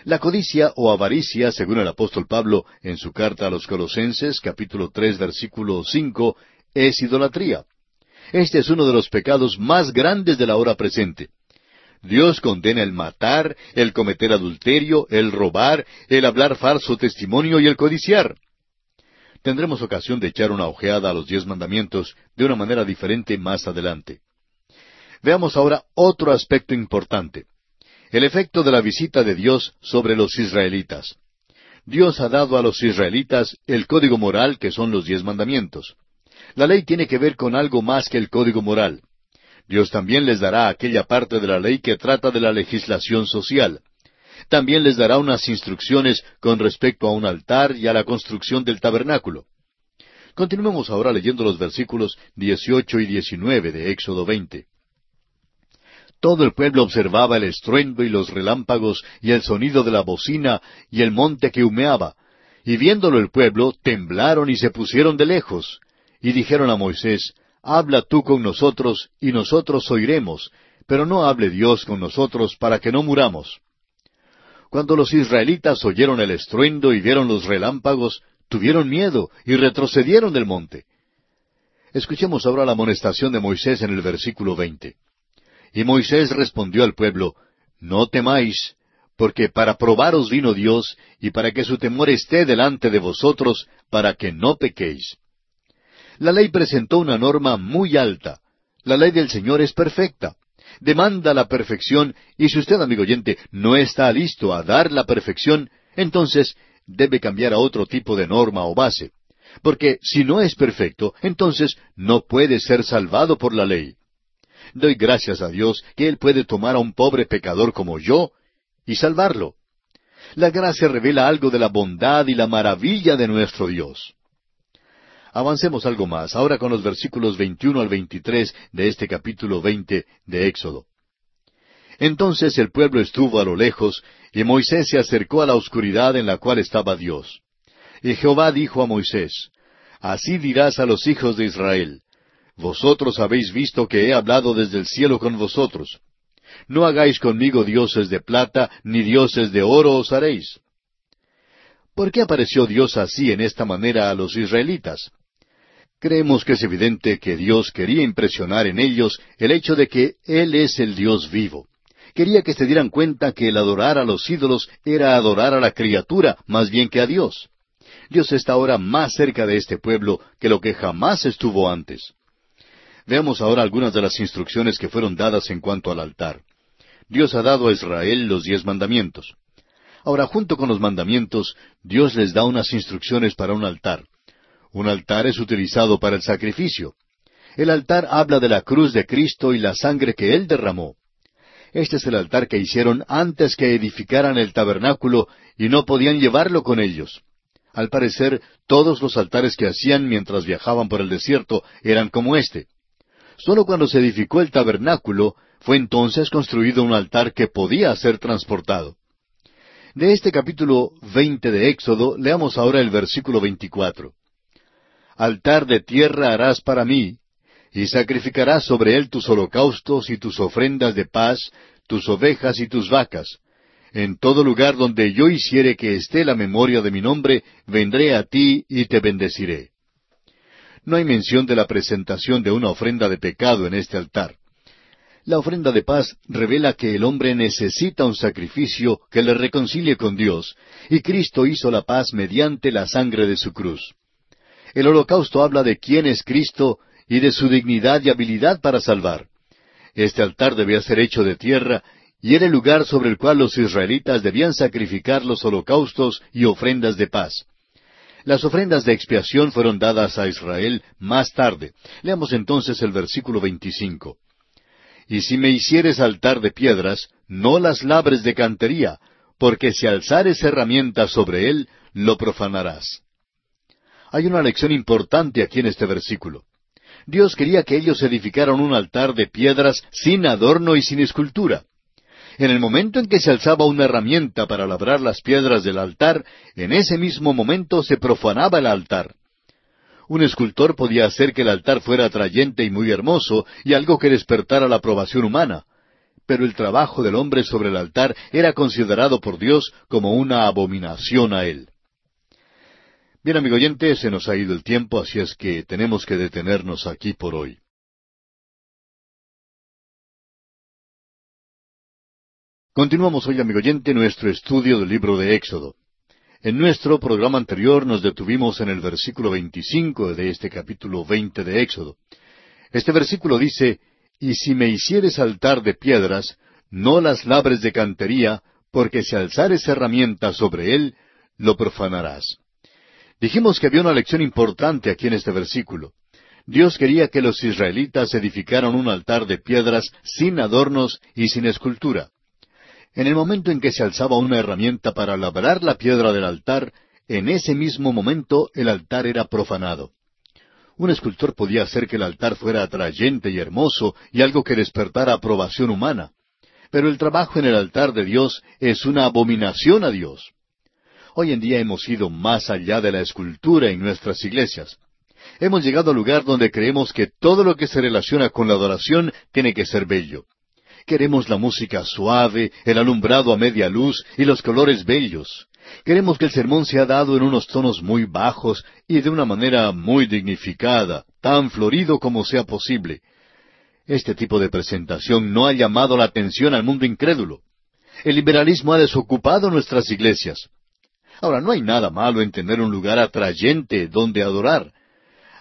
Speaker 1: La codicia o avaricia, según el apóstol Pablo en su carta a los Colosenses, capítulo tres, versículo cinco, es idolatría. Este es uno de los pecados más grandes de la hora presente. Dios condena el matar, el cometer adulterio, el robar, el hablar falso testimonio y el codiciar. Tendremos ocasión de echar una ojeada a los diez mandamientos de una manera diferente más adelante. Veamos ahora otro aspecto importante. El efecto de la visita de Dios sobre los israelitas. Dios ha dado a los israelitas el código moral que son los diez mandamientos. La ley tiene que ver con algo más que el código moral. Dios también les dará aquella parte de la ley que trata de la legislación social. También les dará unas instrucciones con respecto a un altar y a la construcción del tabernáculo. Continuemos ahora leyendo los versículos 18 y 19 de Éxodo 20. Todo el pueblo observaba el estruendo y los relámpagos y el sonido de la bocina y el monte que humeaba. Y viéndolo el pueblo, temblaron y se pusieron de lejos. Y dijeron a Moisés, Habla tú con nosotros, y nosotros oiremos, pero no hable Dios con nosotros para que no muramos. Cuando los israelitas oyeron el estruendo y vieron los relámpagos, tuvieron miedo y retrocedieron del monte. Escuchemos ahora la amonestación de Moisés en el versículo veinte. Y Moisés respondió al pueblo, No temáis, porque para probaros vino Dios, y para que su temor esté delante de vosotros, para que no pequéis. La ley presentó una norma muy alta. La ley del Señor es perfecta. Demanda la perfección, y si usted, amigo oyente, no está listo a dar la perfección, entonces debe cambiar a otro tipo de norma o base. Porque si no es perfecto, entonces no puede ser salvado por la ley. Doy gracias a Dios que Él puede tomar a un pobre pecador como yo y salvarlo. La gracia revela algo de la bondad y la maravilla de nuestro Dios. Avancemos algo más, ahora con los versículos 21 al 23 de este capítulo 20 de Éxodo. Entonces el pueblo estuvo a lo lejos, y Moisés se acercó a la oscuridad en la cual estaba Dios. Y Jehová dijo a Moisés, Así dirás a los hijos de Israel, Vosotros habéis visto que he hablado desde el cielo con vosotros. No hagáis conmigo dioses de plata, ni dioses de oro os haréis. ¿Por qué apareció Dios así en esta manera a los israelitas? Creemos que es evidente que Dios quería impresionar en ellos el hecho de que Él es el Dios vivo. Quería que se dieran cuenta que el adorar a los ídolos era adorar a la criatura más bien que a Dios. Dios está ahora más cerca de este pueblo que lo que jamás estuvo antes. Veamos ahora algunas de las instrucciones que fueron dadas en cuanto al altar. Dios ha dado a Israel los diez mandamientos. Ahora, junto con los mandamientos, Dios les da unas instrucciones para un altar. Un altar es utilizado para el sacrificio. El altar habla de la cruz de Cristo y la sangre que Él derramó. Este es el altar que hicieron antes que edificaran el tabernáculo y no podían llevarlo con ellos. Al parecer, todos los altares que hacían mientras viajaban por el desierto eran como este. Solo cuando se edificó el tabernáculo fue entonces construido un altar que podía ser transportado. De este capítulo veinte de Éxodo leamos ahora el versículo veinticuatro. altar de tierra harás para mí, y sacrificarás sobre él tus holocaustos y tus ofrendas de paz, tus ovejas y tus vacas. En todo lugar donde yo hiciere que esté la memoria de mi nombre, vendré a ti y te bendeciré. No hay mención de la presentación de una ofrenda de pecado en este altar. La ofrenda de paz revela que el hombre necesita un sacrificio que le reconcilie con Dios, y Cristo hizo la paz mediante la sangre de su cruz. El holocausto habla de quién es Cristo y de su dignidad y habilidad para salvar. Este altar debía ser hecho de tierra y era el lugar sobre el cual los israelitas debían sacrificar los holocaustos y ofrendas de paz. Las ofrendas de expiación fueron dadas a Israel más tarde. Leamos entonces el versículo 25. Y si me hicieres altar de piedras, no las labres de cantería, porque si alzares herramienta sobre él, lo profanarás. Hay una lección importante aquí en este versículo. Dios quería que ellos edificaran un altar de piedras sin adorno y sin escultura. En el momento en que se alzaba una herramienta para labrar las piedras del altar, en ese mismo momento se profanaba el altar. Un escultor podía hacer que el altar fuera atrayente y muy hermoso y algo que despertara la aprobación humana, pero el trabajo del hombre sobre el altar era considerado por Dios como una abominación a él. Bien, amigo oyente, se nos ha ido el tiempo, así es que tenemos que detenernos aquí por hoy. Continuamos hoy, amigo oyente, nuestro estudio del libro de Éxodo. En nuestro programa anterior nos detuvimos en el versículo 25 de este capítulo 20 de Éxodo. Este versículo dice, Y si me hicieres altar de piedras, no las labres de cantería, porque si alzares herramienta sobre él, lo profanarás. Dijimos que había una lección importante aquí en este versículo. Dios quería que los israelitas edificaran un altar de piedras sin adornos y sin escultura. En el momento en que se alzaba una herramienta para labrar la piedra del altar, en ese mismo momento el altar era profanado. Un escultor podía hacer que el altar fuera atrayente y hermoso y algo que despertara aprobación humana. Pero el trabajo en el altar de Dios es una abominación a Dios. Hoy en día hemos ido más allá de la escultura en nuestras iglesias. Hemos llegado al lugar donde creemos que todo lo que se relaciona con la adoración tiene que ser bello. Queremos la música suave, el alumbrado a media luz y los colores bellos. Queremos que el sermón sea dado en unos tonos muy bajos y de una manera muy dignificada, tan florido como sea posible. Este tipo de presentación no ha llamado la atención al mundo incrédulo. El liberalismo ha desocupado nuestras iglesias. Ahora, no hay nada malo en tener un lugar atrayente donde adorar.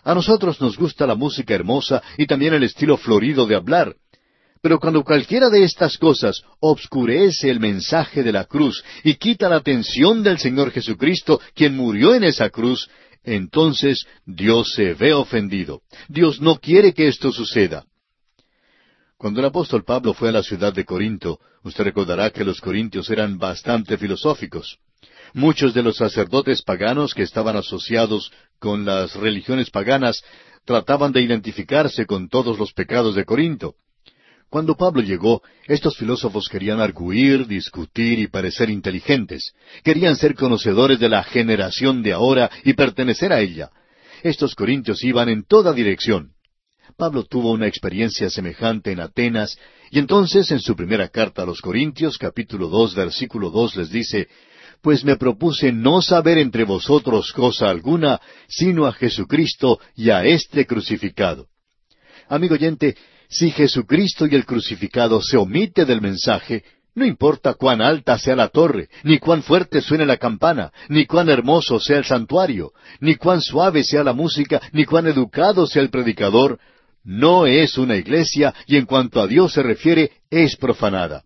Speaker 1: A nosotros nos gusta la música hermosa y también el estilo florido de hablar. Pero cuando cualquiera de estas cosas obscurece el mensaje de la cruz y quita la atención del Señor Jesucristo, quien murió en esa cruz, entonces Dios se ve ofendido. Dios no quiere que esto suceda. Cuando el apóstol Pablo fue a la ciudad de Corinto, usted recordará que los corintios eran bastante filosóficos. Muchos de los sacerdotes paganos que estaban asociados con las religiones paganas trataban de identificarse con todos los pecados de Corinto. Cuando Pablo llegó, estos filósofos querían arguir, discutir y parecer inteligentes. Querían ser conocedores de la generación de ahora y pertenecer a ella. Estos corintios iban en toda dirección. Pablo tuvo una experiencia semejante en Atenas, y entonces en su primera carta a los Corintios, capítulo dos, versículo dos, les dice, pues me propuse no saber entre vosotros cosa alguna, sino a Jesucristo y a este crucificado. Amigo oyente, si Jesucristo y el crucificado se omite del mensaje, no importa cuán alta sea la torre, ni cuán fuerte suene la campana, ni cuán hermoso sea el santuario, ni cuán suave sea la música, ni cuán educado sea el predicador, no es una iglesia y en cuanto a Dios se refiere, es profanada.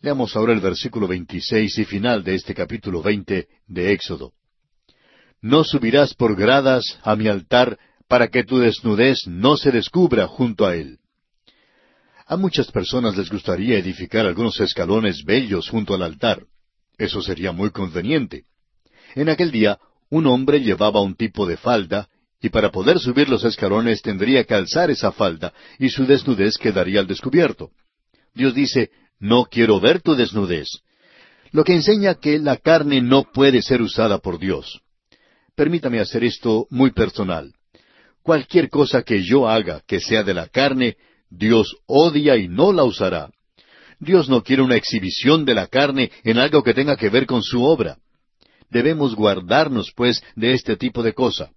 Speaker 1: Leamos ahora el versículo 26 y final de este capítulo 20 de Éxodo. No subirás por gradas a mi altar para que tu desnudez no se descubra junto a él. A muchas personas les gustaría edificar algunos escalones bellos junto al altar. Eso sería muy conveniente. En aquel día, un hombre llevaba un tipo de falda, y para poder subir los escalones tendría que alzar esa falda, y su desnudez quedaría al descubierto. Dios dice, no quiero ver tu desnudez. Lo que enseña que la carne no puede ser usada por Dios. permítame hacer esto muy personal. Cualquier cosa que yo haga que sea de la carne, Dios odia y no la usará. Dios no quiere una exhibición de la carne en algo que tenga que ver con su obra. Debemos guardarnos, pues, de este tipo de cosa.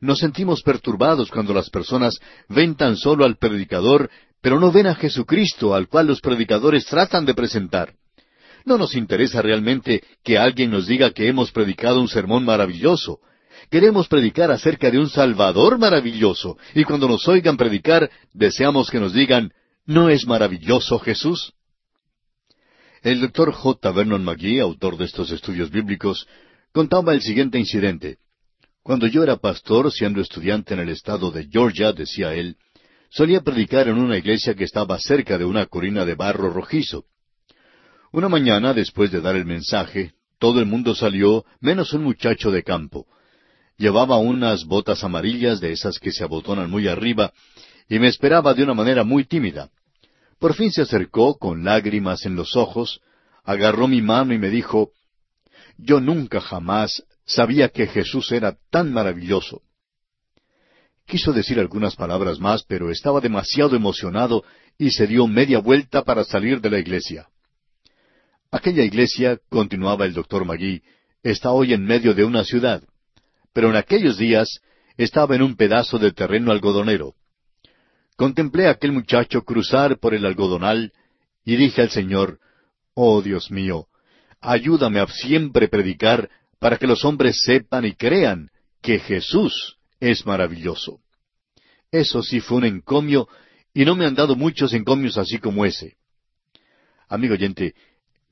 Speaker 1: Nos sentimos perturbados cuando las personas ven tan solo al predicador, pero no ven a Jesucristo al cual los predicadores tratan de presentar. No nos interesa realmente que alguien nos diga que hemos predicado un sermón maravilloso. Queremos predicar acerca de un Salvador maravilloso, y cuando nos oigan predicar, deseamos que nos digan, ¿no es maravilloso Jesús? El doctor J. Vernon McGee, autor de estos estudios bíblicos, contaba el siguiente incidente. Cuando yo era pastor, siendo estudiante en el estado de Georgia, decía él, solía predicar en una iglesia que estaba cerca de una colina de barro rojizo. Una mañana, después de dar el mensaje, todo el mundo salió, menos un muchacho de campo. Llevaba unas botas amarillas de esas que se abotonan muy arriba, y me esperaba de una manera muy tímida. Por fin se acercó, con lágrimas en los ojos, agarró mi mano y me dijo, Yo nunca jamás sabía que Jesús era tan maravilloso. Quiso decir algunas palabras más, pero estaba demasiado emocionado y se dio media vuelta para salir de la iglesia. Aquella iglesia, continuaba el doctor Magui, está hoy en medio de una ciudad, pero en aquellos días estaba en un pedazo de terreno algodonero. Contemplé a aquel muchacho cruzar por el algodonal y dije al Señor, Oh Dios mío, ayúdame a siempre predicar para que los hombres sepan y crean que Jesús es maravilloso. Eso sí fue un encomio, y no me han dado muchos encomios así como ese. Amigo oyente,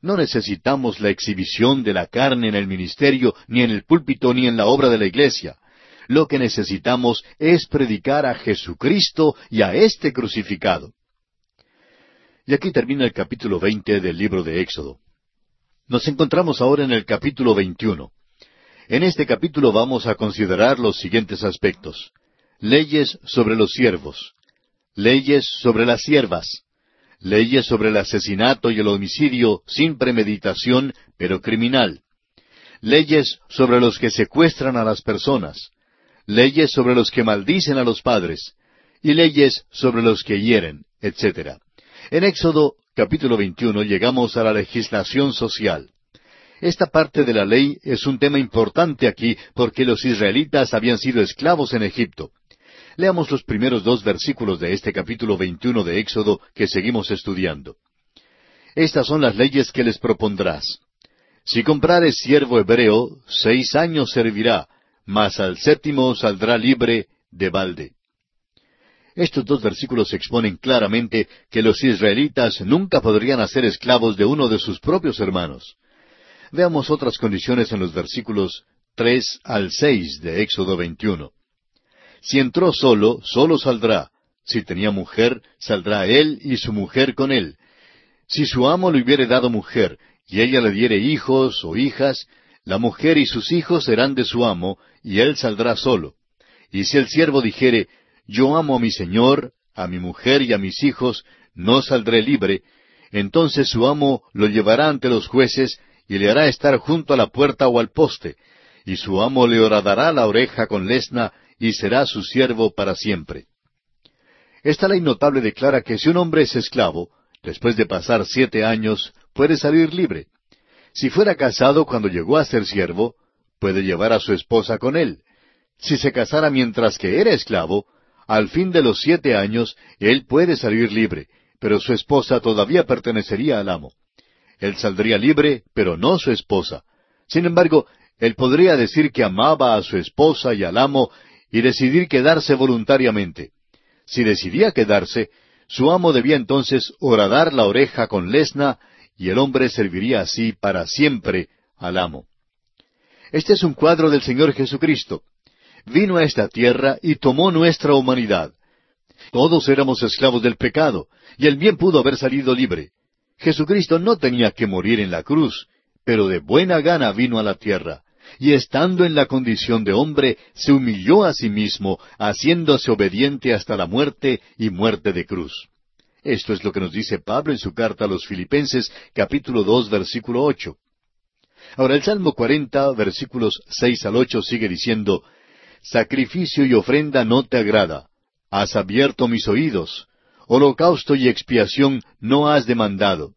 Speaker 1: no necesitamos la exhibición de la carne en el ministerio, ni en el púlpito, ni en la obra de la iglesia. Lo que necesitamos es predicar a Jesucristo y a este crucificado. Y aquí termina el capítulo veinte del libro de Éxodo. Nos encontramos ahora en el capítulo veintiuno. En este capítulo vamos a considerar los siguientes aspectos. Leyes sobre los siervos. Leyes sobre las siervas. Leyes sobre el asesinato y el homicidio sin premeditación, pero criminal. Leyes sobre los que secuestran a las personas leyes sobre los que maldicen a los padres, y leyes sobre los que hieren, etc. En Éxodo capítulo 21 llegamos a la legislación social. Esta parte de la ley es un tema importante aquí porque los israelitas habían sido esclavos en Egipto. Leamos los primeros dos versículos de este capítulo 21 de Éxodo que seguimos estudiando. Estas son las leyes que les propondrás. Si comprares siervo hebreo, seis años servirá, mas al séptimo saldrá libre de balde. Estos dos versículos exponen claramente que los israelitas nunca podrían hacer esclavos de uno de sus propios hermanos. Veamos otras condiciones en los versículos tres al seis de Éxodo 21. Si entró solo, solo saldrá. Si tenía mujer, saldrá él y su mujer con él. Si su amo le hubiere dado mujer, y ella le diere hijos o hijas, la mujer y sus hijos serán de su amo, y él saldrá solo. Y si el siervo dijere, Yo amo a mi señor, a mi mujer y a mis hijos, no saldré libre, entonces su amo lo llevará ante los jueces y le hará estar junto a la puerta o al poste, y su amo le horadará la oreja con lesna y será su siervo para siempre. Esta ley notable declara que si un hombre es esclavo, después de pasar siete años, puede salir libre. Si fuera casado cuando llegó a ser siervo, puede llevar a su esposa con él. Si se casara mientras que era esclavo, al fin de los siete años, él puede salir libre, pero su esposa todavía pertenecería al amo. Él saldría libre, pero no su esposa. Sin embargo, él podría decir que amaba a su esposa y al amo y decidir quedarse voluntariamente. Si decidía quedarse, su amo debía entonces horadar la oreja con lesna y el hombre serviría así para siempre al amo. Este es un cuadro del Señor Jesucristo. Vino a esta tierra y tomó nuestra humanidad. Todos éramos esclavos del pecado, y el bien pudo haber salido libre. Jesucristo no tenía que morir en la cruz, pero de buena gana vino a la tierra, y estando en la condición de hombre, se humilló a sí mismo, haciéndose obediente hasta la muerte y muerte de cruz. Esto es lo que nos dice Pablo en su carta a los Filipenses capítulo dos versículo ocho. Ahora el Salmo 40, versículos 6 al 8 sigue diciendo, Sacrificio y ofrenda no te agrada, has abierto mis oídos, holocausto y expiación no has demandado.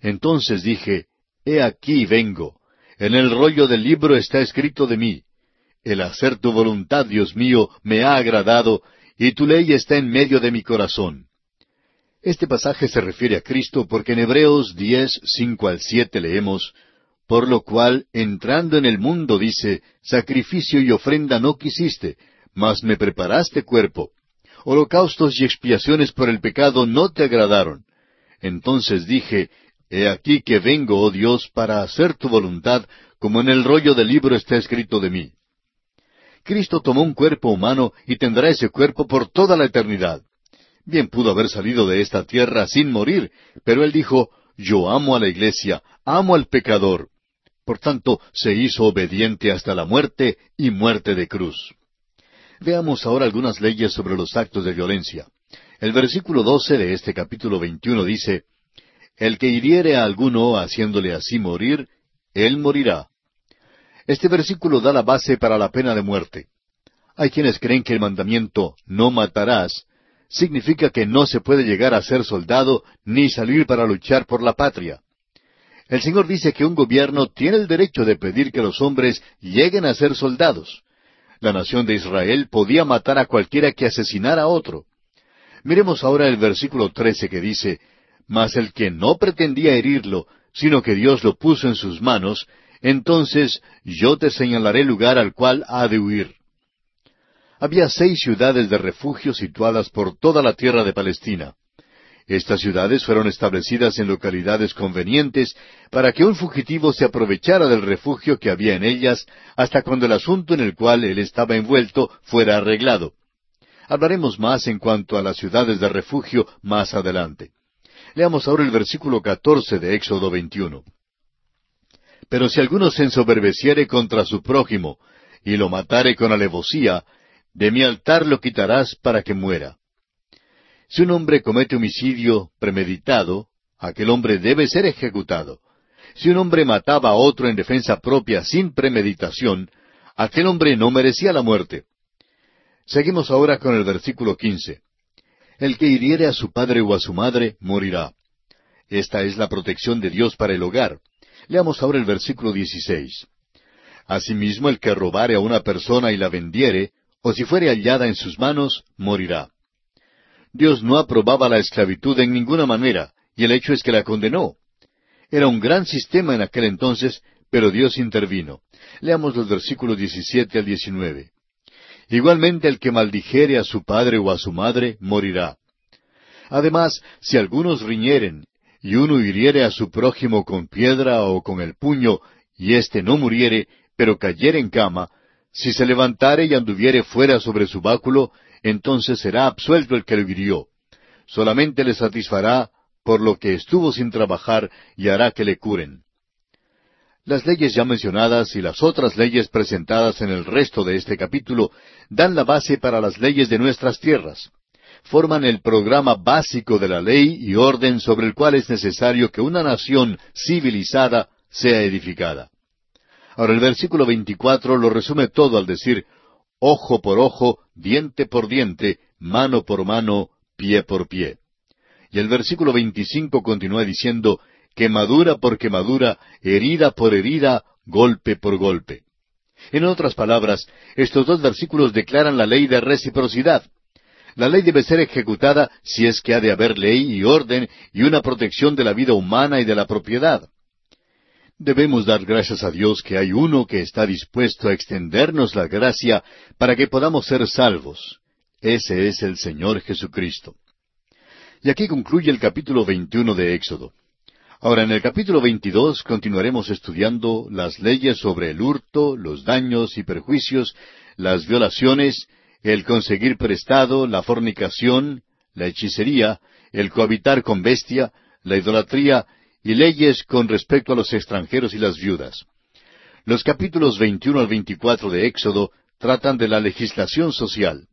Speaker 1: Entonces dije, He aquí vengo, en el rollo del libro está escrito de mí, el hacer tu voluntad, Dios mío, me ha agradado, y tu ley está en medio de mi corazón. Este pasaje se refiere a Cristo porque en Hebreos 10, 5 al 7 leemos, Por lo cual, entrando en el mundo, dice, Sacrificio y ofrenda no quisiste, mas me preparaste cuerpo. Holocaustos y expiaciones por el pecado no te agradaron. Entonces dije, He aquí que vengo, oh Dios, para hacer tu voluntad, como en el rollo del libro está escrito de mí. Cristo tomó un cuerpo humano y tendrá ese cuerpo por toda la eternidad. Bien pudo haber salido de esta tierra sin morir, pero él dijo, yo amo a la iglesia, amo al pecador. Por tanto, se hizo obediente hasta la muerte y muerte de cruz. Veamos ahora algunas leyes sobre los actos de violencia. El versículo doce de este capítulo veintiuno dice, El que hiriere a alguno haciéndole así morir, él morirá. Este versículo da la base para la pena de muerte. Hay quienes creen que el mandamiento no matarás significa que no se puede llegar a ser soldado ni salir para luchar por la patria. El Señor dice que un gobierno tiene el derecho de pedir que los hombres lleguen a ser soldados. La nación de Israel podía matar a cualquiera que asesinara a otro. Miremos ahora el versículo trece que dice, Mas el que no pretendía herirlo, sino que Dios lo puso en sus manos, entonces yo te señalaré lugar al cual ha de huir. Había seis ciudades de refugio situadas por toda la tierra de Palestina. Estas ciudades fueron establecidas en localidades convenientes para que un fugitivo se aprovechara del refugio que había en ellas hasta cuando el asunto en el cual él estaba envuelto fuera arreglado. Hablaremos más en cuanto a las ciudades de refugio más adelante. Leamos ahora el versículo catorce de Éxodo 21. Pero si alguno se ensoberbeciere contra su prójimo y lo matare con alevosía, de mi altar lo quitarás para que muera. Si un hombre comete homicidio premeditado, aquel hombre debe ser ejecutado. Si un hombre mataba a otro en defensa propia sin premeditación, aquel hombre no merecía la muerte. Seguimos ahora con el versículo quince. El que hiriere a su padre o a su madre morirá. Esta es la protección de Dios para el hogar. Leamos ahora el versículo dieciséis. Asimismo, el que robare a una persona y la vendiere, o si fuere hallada en sus manos, morirá. Dios no aprobaba la esclavitud en ninguna manera, y el hecho es que la condenó. Era un gran sistema en aquel entonces, pero Dios intervino. Leamos los versículos 17 al 19. Igualmente el que maldijere a su padre o a su madre, morirá. Además, si algunos riñeren, y uno hiriere a su prójimo con piedra o con el puño, y éste no muriere, pero cayere en cama, si se levantare y anduviere fuera sobre su báculo, entonces será absuelto el que lo hirió. Solamente le satisfará por lo que estuvo sin trabajar y hará que le curen. Las leyes ya mencionadas y las otras leyes presentadas en el resto de este capítulo dan la base para las leyes de nuestras tierras. Forman el programa básico de la ley y orden sobre el cual es necesario que una nación civilizada sea edificada. Ahora el versículo 24 lo resume todo al decir, ojo por ojo, diente por diente, mano por mano, pie por pie. Y el versículo 25 continúa diciendo, quemadura por quemadura, herida por herida, golpe por golpe. En otras palabras, estos dos versículos declaran la ley de reciprocidad. La ley debe ser ejecutada si es que ha de haber ley y orden y una protección de la vida humana y de la propiedad. Debemos dar gracias a Dios que hay uno que está dispuesto a extendernos la gracia para que podamos ser salvos. Ese es el Señor Jesucristo. Y aquí concluye el capítulo 21 de Éxodo. Ahora, en el capítulo 22 continuaremos estudiando las leyes sobre el hurto, los daños y perjuicios, las violaciones, el conseguir prestado, la fornicación, la hechicería, el cohabitar con bestia, la idolatría y leyes con respecto a los extranjeros y las viudas. Los capítulos 21 al 24 de Éxodo tratan de la legislación social.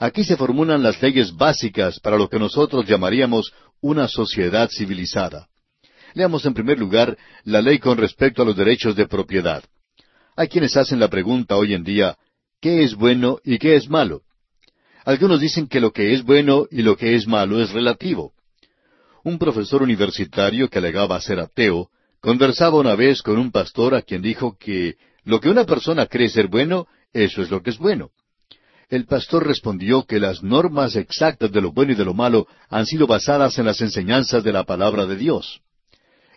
Speaker 1: Aquí se formulan las leyes básicas para lo que nosotros llamaríamos una sociedad civilizada. Leamos en primer lugar la ley con respecto a los derechos de propiedad. Hay quienes hacen la pregunta hoy en día, ¿qué es bueno y qué es malo? Algunos dicen que lo que es bueno y lo que es malo es relativo. Un profesor universitario que alegaba ser ateo conversaba una vez con un pastor a quien dijo que lo que una persona cree ser bueno, eso es lo que es bueno. El pastor respondió que las normas exactas de lo bueno y de lo malo han sido basadas en las enseñanzas de la palabra de Dios.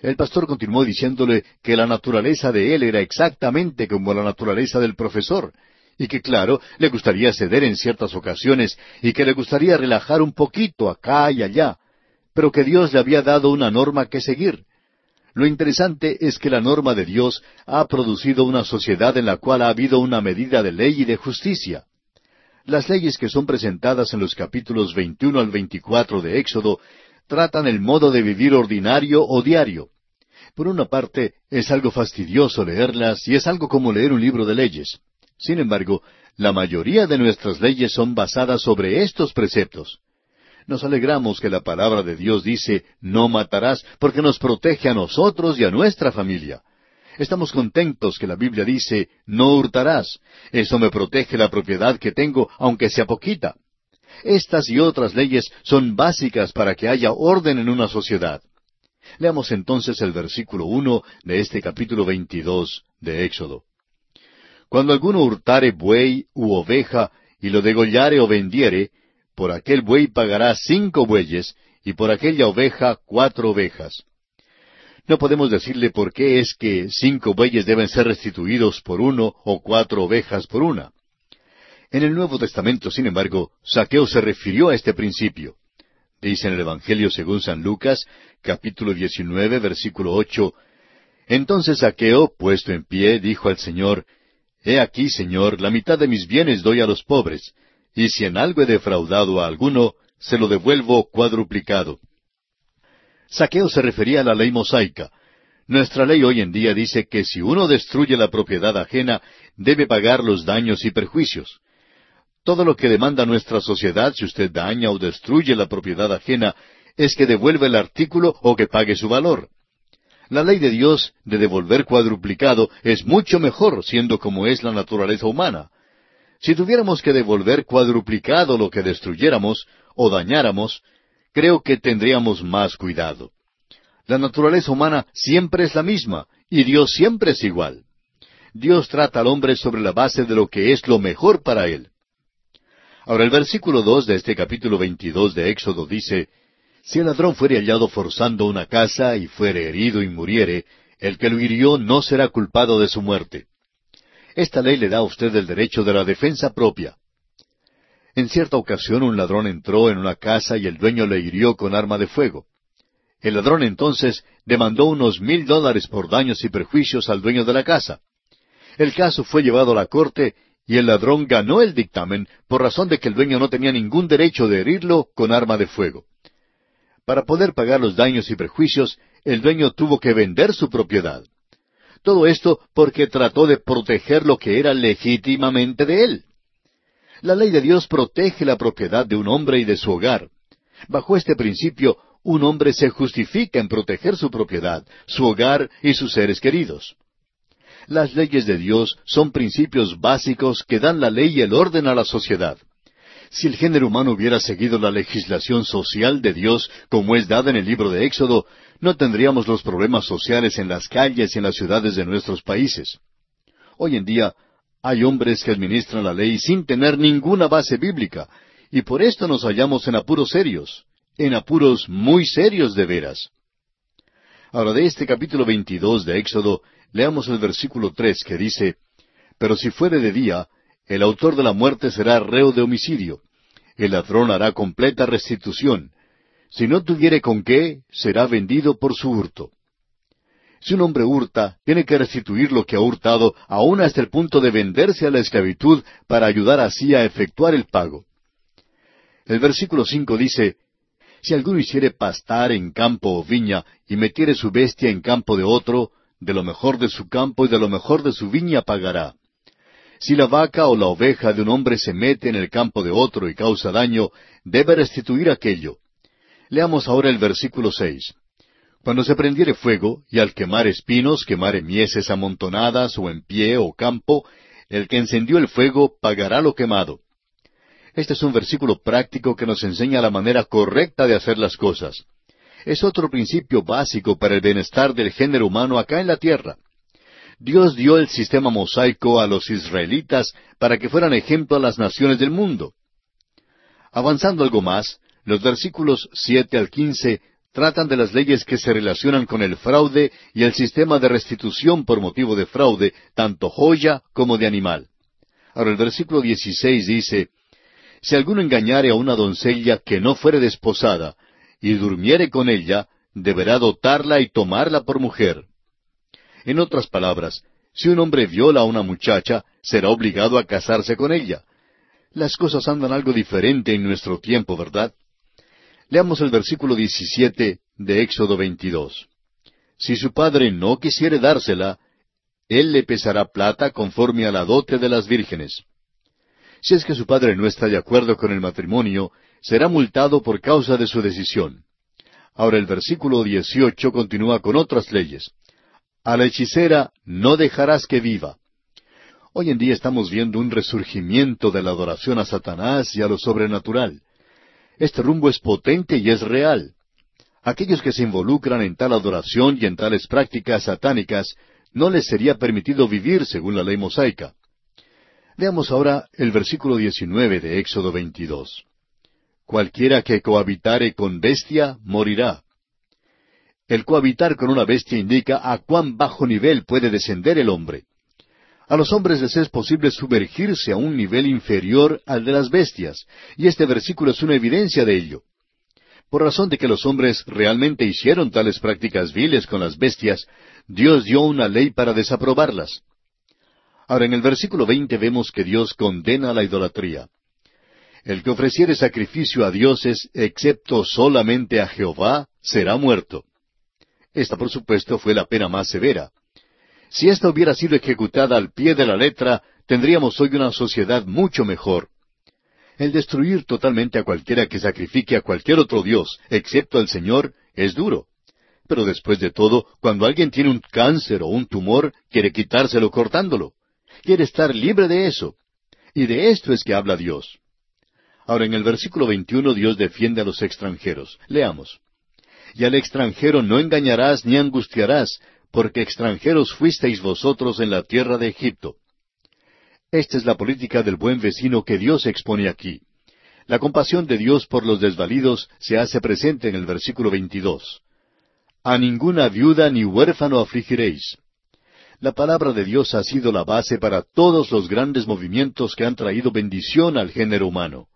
Speaker 1: El pastor continuó diciéndole que la naturaleza de él era exactamente como la naturaleza del profesor, y que claro, le gustaría ceder en ciertas ocasiones y que le gustaría relajar un poquito acá y allá, pero que Dios le había dado una norma que seguir. Lo interesante es que la norma de Dios ha producido una sociedad en la cual ha habido una medida de ley y de justicia. Las leyes que son presentadas en los capítulos 21 al 24 de Éxodo tratan el modo de vivir ordinario o diario. Por una parte, es algo fastidioso leerlas y es algo como leer un libro de leyes. Sin embargo, la mayoría de nuestras leyes son basadas sobre estos preceptos. Nos alegramos que la palabra de Dios dice, no matarás, porque nos protege a nosotros y a nuestra familia. Estamos contentos que la Biblia dice, no hurtarás. Eso me protege la propiedad que tengo, aunque sea poquita. Estas y otras leyes son básicas para que haya orden en una sociedad. Leamos entonces el versículo uno de este capítulo veintidós de Éxodo. Cuando alguno hurtare buey u oveja y lo degollare o vendiere, por aquel buey pagará cinco bueyes, y por aquella oveja cuatro ovejas. No podemos decirle por qué es que cinco bueyes deben ser restituidos por uno o cuatro ovejas por una. En el Nuevo Testamento, sin embargo, Saqueo se refirió a este principio. Dice en el Evangelio según San Lucas, capítulo 19, versículo ocho, Entonces Saqueo, puesto en pie, dijo al Señor, He aquí, Señor, la mitad de mis bienes doy a los pobres, y si en algo he defraudado a alguno, se lo devuelvo cuadruplicado. Saqueo se refería a la ley mosaica. Nuestra ley hoy en día dice que si uno destruye la propiedad ajena, debe pagar los daños y perjuicios. Todo lo que demanda nuestra sociedad si usted daña o destruye la propiedad ajena es que devuelva el artículo o que pague su valor. La ley de Dios de devolver cuadruplicado es mucho mejor siendo como es la naturaleza humana. Si tuviéramos que devolver cuadruplicado lo que destruyéramos o dañáramos, creo que tendríamos más cuidado. La naturaleza humana siempre es la misma y Dios siempre es igual. Dios trata al hombre sobre la base de lo que es lo mejor para él. Ahora el versículo dos de este capítulo veintidós de Éxodo dice si el ladrón fuere hallado forzando una casa y fuere herido y muriere, el que lo hirió no será culpado de su muerte. Esta ley le da a usted el derecho de la defensa propia. En cierta ocasión un ladrón entró en una casa y el dueño le hirió con arma de fuego. El ladrón entonces demandó unos mil dólares por daños y perjuicios al dueño de la casa. El caso fue llevado a la corte y el ladrón ganó el dictamen por razón de que el dueño no tenía ningún derecho de herirlo con arma de fuego. Para poder pagar los daños y perjuicios, el dueño tuvo que vender su propiedad. Todo esto porque trató de proteger lo que era legítimamente de él. La ley de Dios protege la propiedad de un hombre y de su hogar. Bajo este principio, un hombre se justifica en proteger su propiedad, su hogar y sus seres queridos. Las leyes de Dios son principios básicos que dan la ley y el orden a la sociedad. Si el género humano hubiera seguido la legislación social de Dios como es dada en el libro de Éxodo, no tendríamos los problemas sociales en las calles y en las ciudades de nuestros países. Hoy en día hay hombres que administran la ley sin tener ninguna base bíblica, y por esto nos hallamos en apuros serios, en apuros muy serios de veras. Ahora de este capítulo 22 de Éxodo, leamos el versículo tres que dice, Pero si fuere de día, el autor de la muerte será reo de homicidio. El ladrón hará completa restitución. Si no tuviere con qué, será vendido por su hurto. Si un hombre hurta, tiene que restituir lo que ha hurtado, aún hasta el punto de venderse a la esclavitud para ayudar así a efectuar el pago. El versículo cinco dice, Si alguno hiciere pastar en campo o viña, y metiere su bestia en campo de otro, de lo mejor de su campo y de lo mejor de su viña pagará. Si la vaca o la oveja de un hombre se mete en el campo de otro y causa daño, debe restituir aquello. Leamos ahora el versículo seis. Cuando se prendiere fuego, y al quemar espinos quemare mieses amontonadas, o en pie, o campo, el que encendió el fuego pagará lo quemado. Este es un versículo práctico que nos enseña la manera correcta de hacer las cosas. Es otro principio básico para el bienestar del género humano acá en la tierra. Dios dio el sistema mosaico a los israelitas para que fueran ejemplo a las naciones del mundo. Avanzando algo más, los versículos siete al quince tratan de las leyes que se relacionan con el fraude y el sistema de restitución por motivo de fraude, tanto joya como de animal. Ahora el versículo 16 dice, Si alguno engañare a una doncella que no fuere desposada, y durmiere con ella, deberá dotarla y tomarla por mujer. En otras palabras, si un hombre viola a una muchacha, será obligado a casarse con ella. Las cosas andan algo diferente en nuestro tiempo, ¿verdad? Leamos el versículo 17 de Éxodo 22. Si su padre no quisiere dársela, él le pesará plata conforme a la dote de las vírgenes. Si es que su padre no está de acuerdo con el matrimonio, será multado por causa de su decisión. Ahora el versículo 18 continúa con otras leyes. A la hechicera no dejarás que viva. Hoy en día estamos viendo un resurgimiento de la adoración a Satanás y a lo sobrenatural. Este rumbo es potente y es real. Aquellos que se involucran en tal adoración y en tales prácticas satánicas no les sería permitido vivir según la ley mosaica. Veamos ahora el versículo 19 de Éxodo 22. Cualquiera que cohabitare con bestia morirá. El cohabitar con una bestia indica a cuán bajo nivel puede descender el hombre. A los hombres les es posible sumergirse a un nivel inferior al de las bestias, y este versículo es una evidencia de ello. Por razón de que los hombres realmente hicieron tales prácticas viles con las bestias, Dios dio una ley para desaprobarlas. Ahora en el versículo veinte vemos que Dios condena la idolatría. El que ofreciere sacrificio a dioses, excepto solamente a Jehová, será muerto. Esta, por supuesto, fue la pena más severa. Si esta hubiera sido ejecutada al pie de la letra, tendríamos hoy una sociedad mucho mejor. El destruir totalmente a cualquiera que sacrifique a cualquier otro Dios, excepto al Señor, es duro. Pero después de todo, cuando alguien tiene un cáncer o un tumor, quiere quitárselo cortándolo. Quiere estar libre de eso. Y de esto es que habla Dios. Ahora en el versículo 21 Dios defiende a los extranjeros. Leamos. Y al extranjero no engañarás ni angustiarás, porque extranjeros fuisteis vosotros en la tierra de Egipto. Esta es la política del buen vecino que Dios expone aquí. La compasión de Dios por los desvalidos se hace presente en el versículo 22. A ninguna viuda ni huérfano afligiréis. La palabra de Dios ha sido la base para todos los grandes movimientos que han traído bendición al género humano.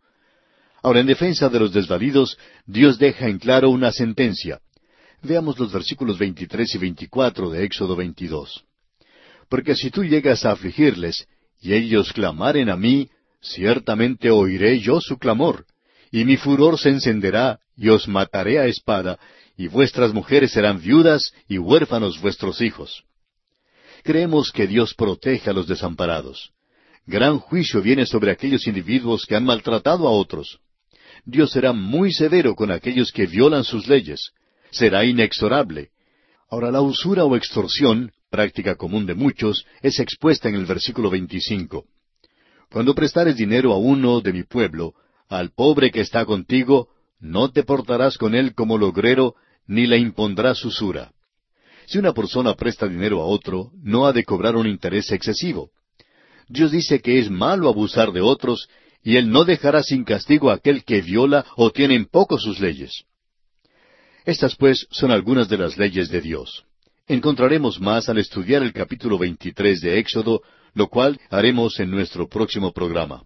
Speaker 1: Ahora, en defensa de los desvalidos, Dios deja en claro una sentencia. Veamos los versículos 23 y 24 de Éxodo 22. Porque si tú llegas a afligirles, y ellos clamaren a mí, ciertamente oiré yo su clamor, y mi furor se encenderá, y os mataré a espada, y vuestras mujeres serán viudas, y huérfanos vuestros hijos. Creemos que Dios protege a los desamparados. Gran juicio viene sobre aquellos individuos que han maltratado a otros. Dios será muy severo con aquellos que violan sus leyes, será inexorable. Ahora, la usura o extorsión, práctica común de muchos, es expuesta en el versículo 25. Cuando prestares dinero a uno de mi pueblo, al pobre que está contigo, no te portarás con él como logrero, ni le impondrás usura. Si una persona presta dinero a otro, no ha de cobrar un interés excesivo. Dios dice que es malo abusar de otros, y él no dejará sin castigo a aquel que viola o tiene en poco sus leyes. Estas pues son algunas de las leyes de Dios. Encontraremos más al estudiar el capítulo 23 de Éxodo, lo cual haremos en nuestro próximo programa.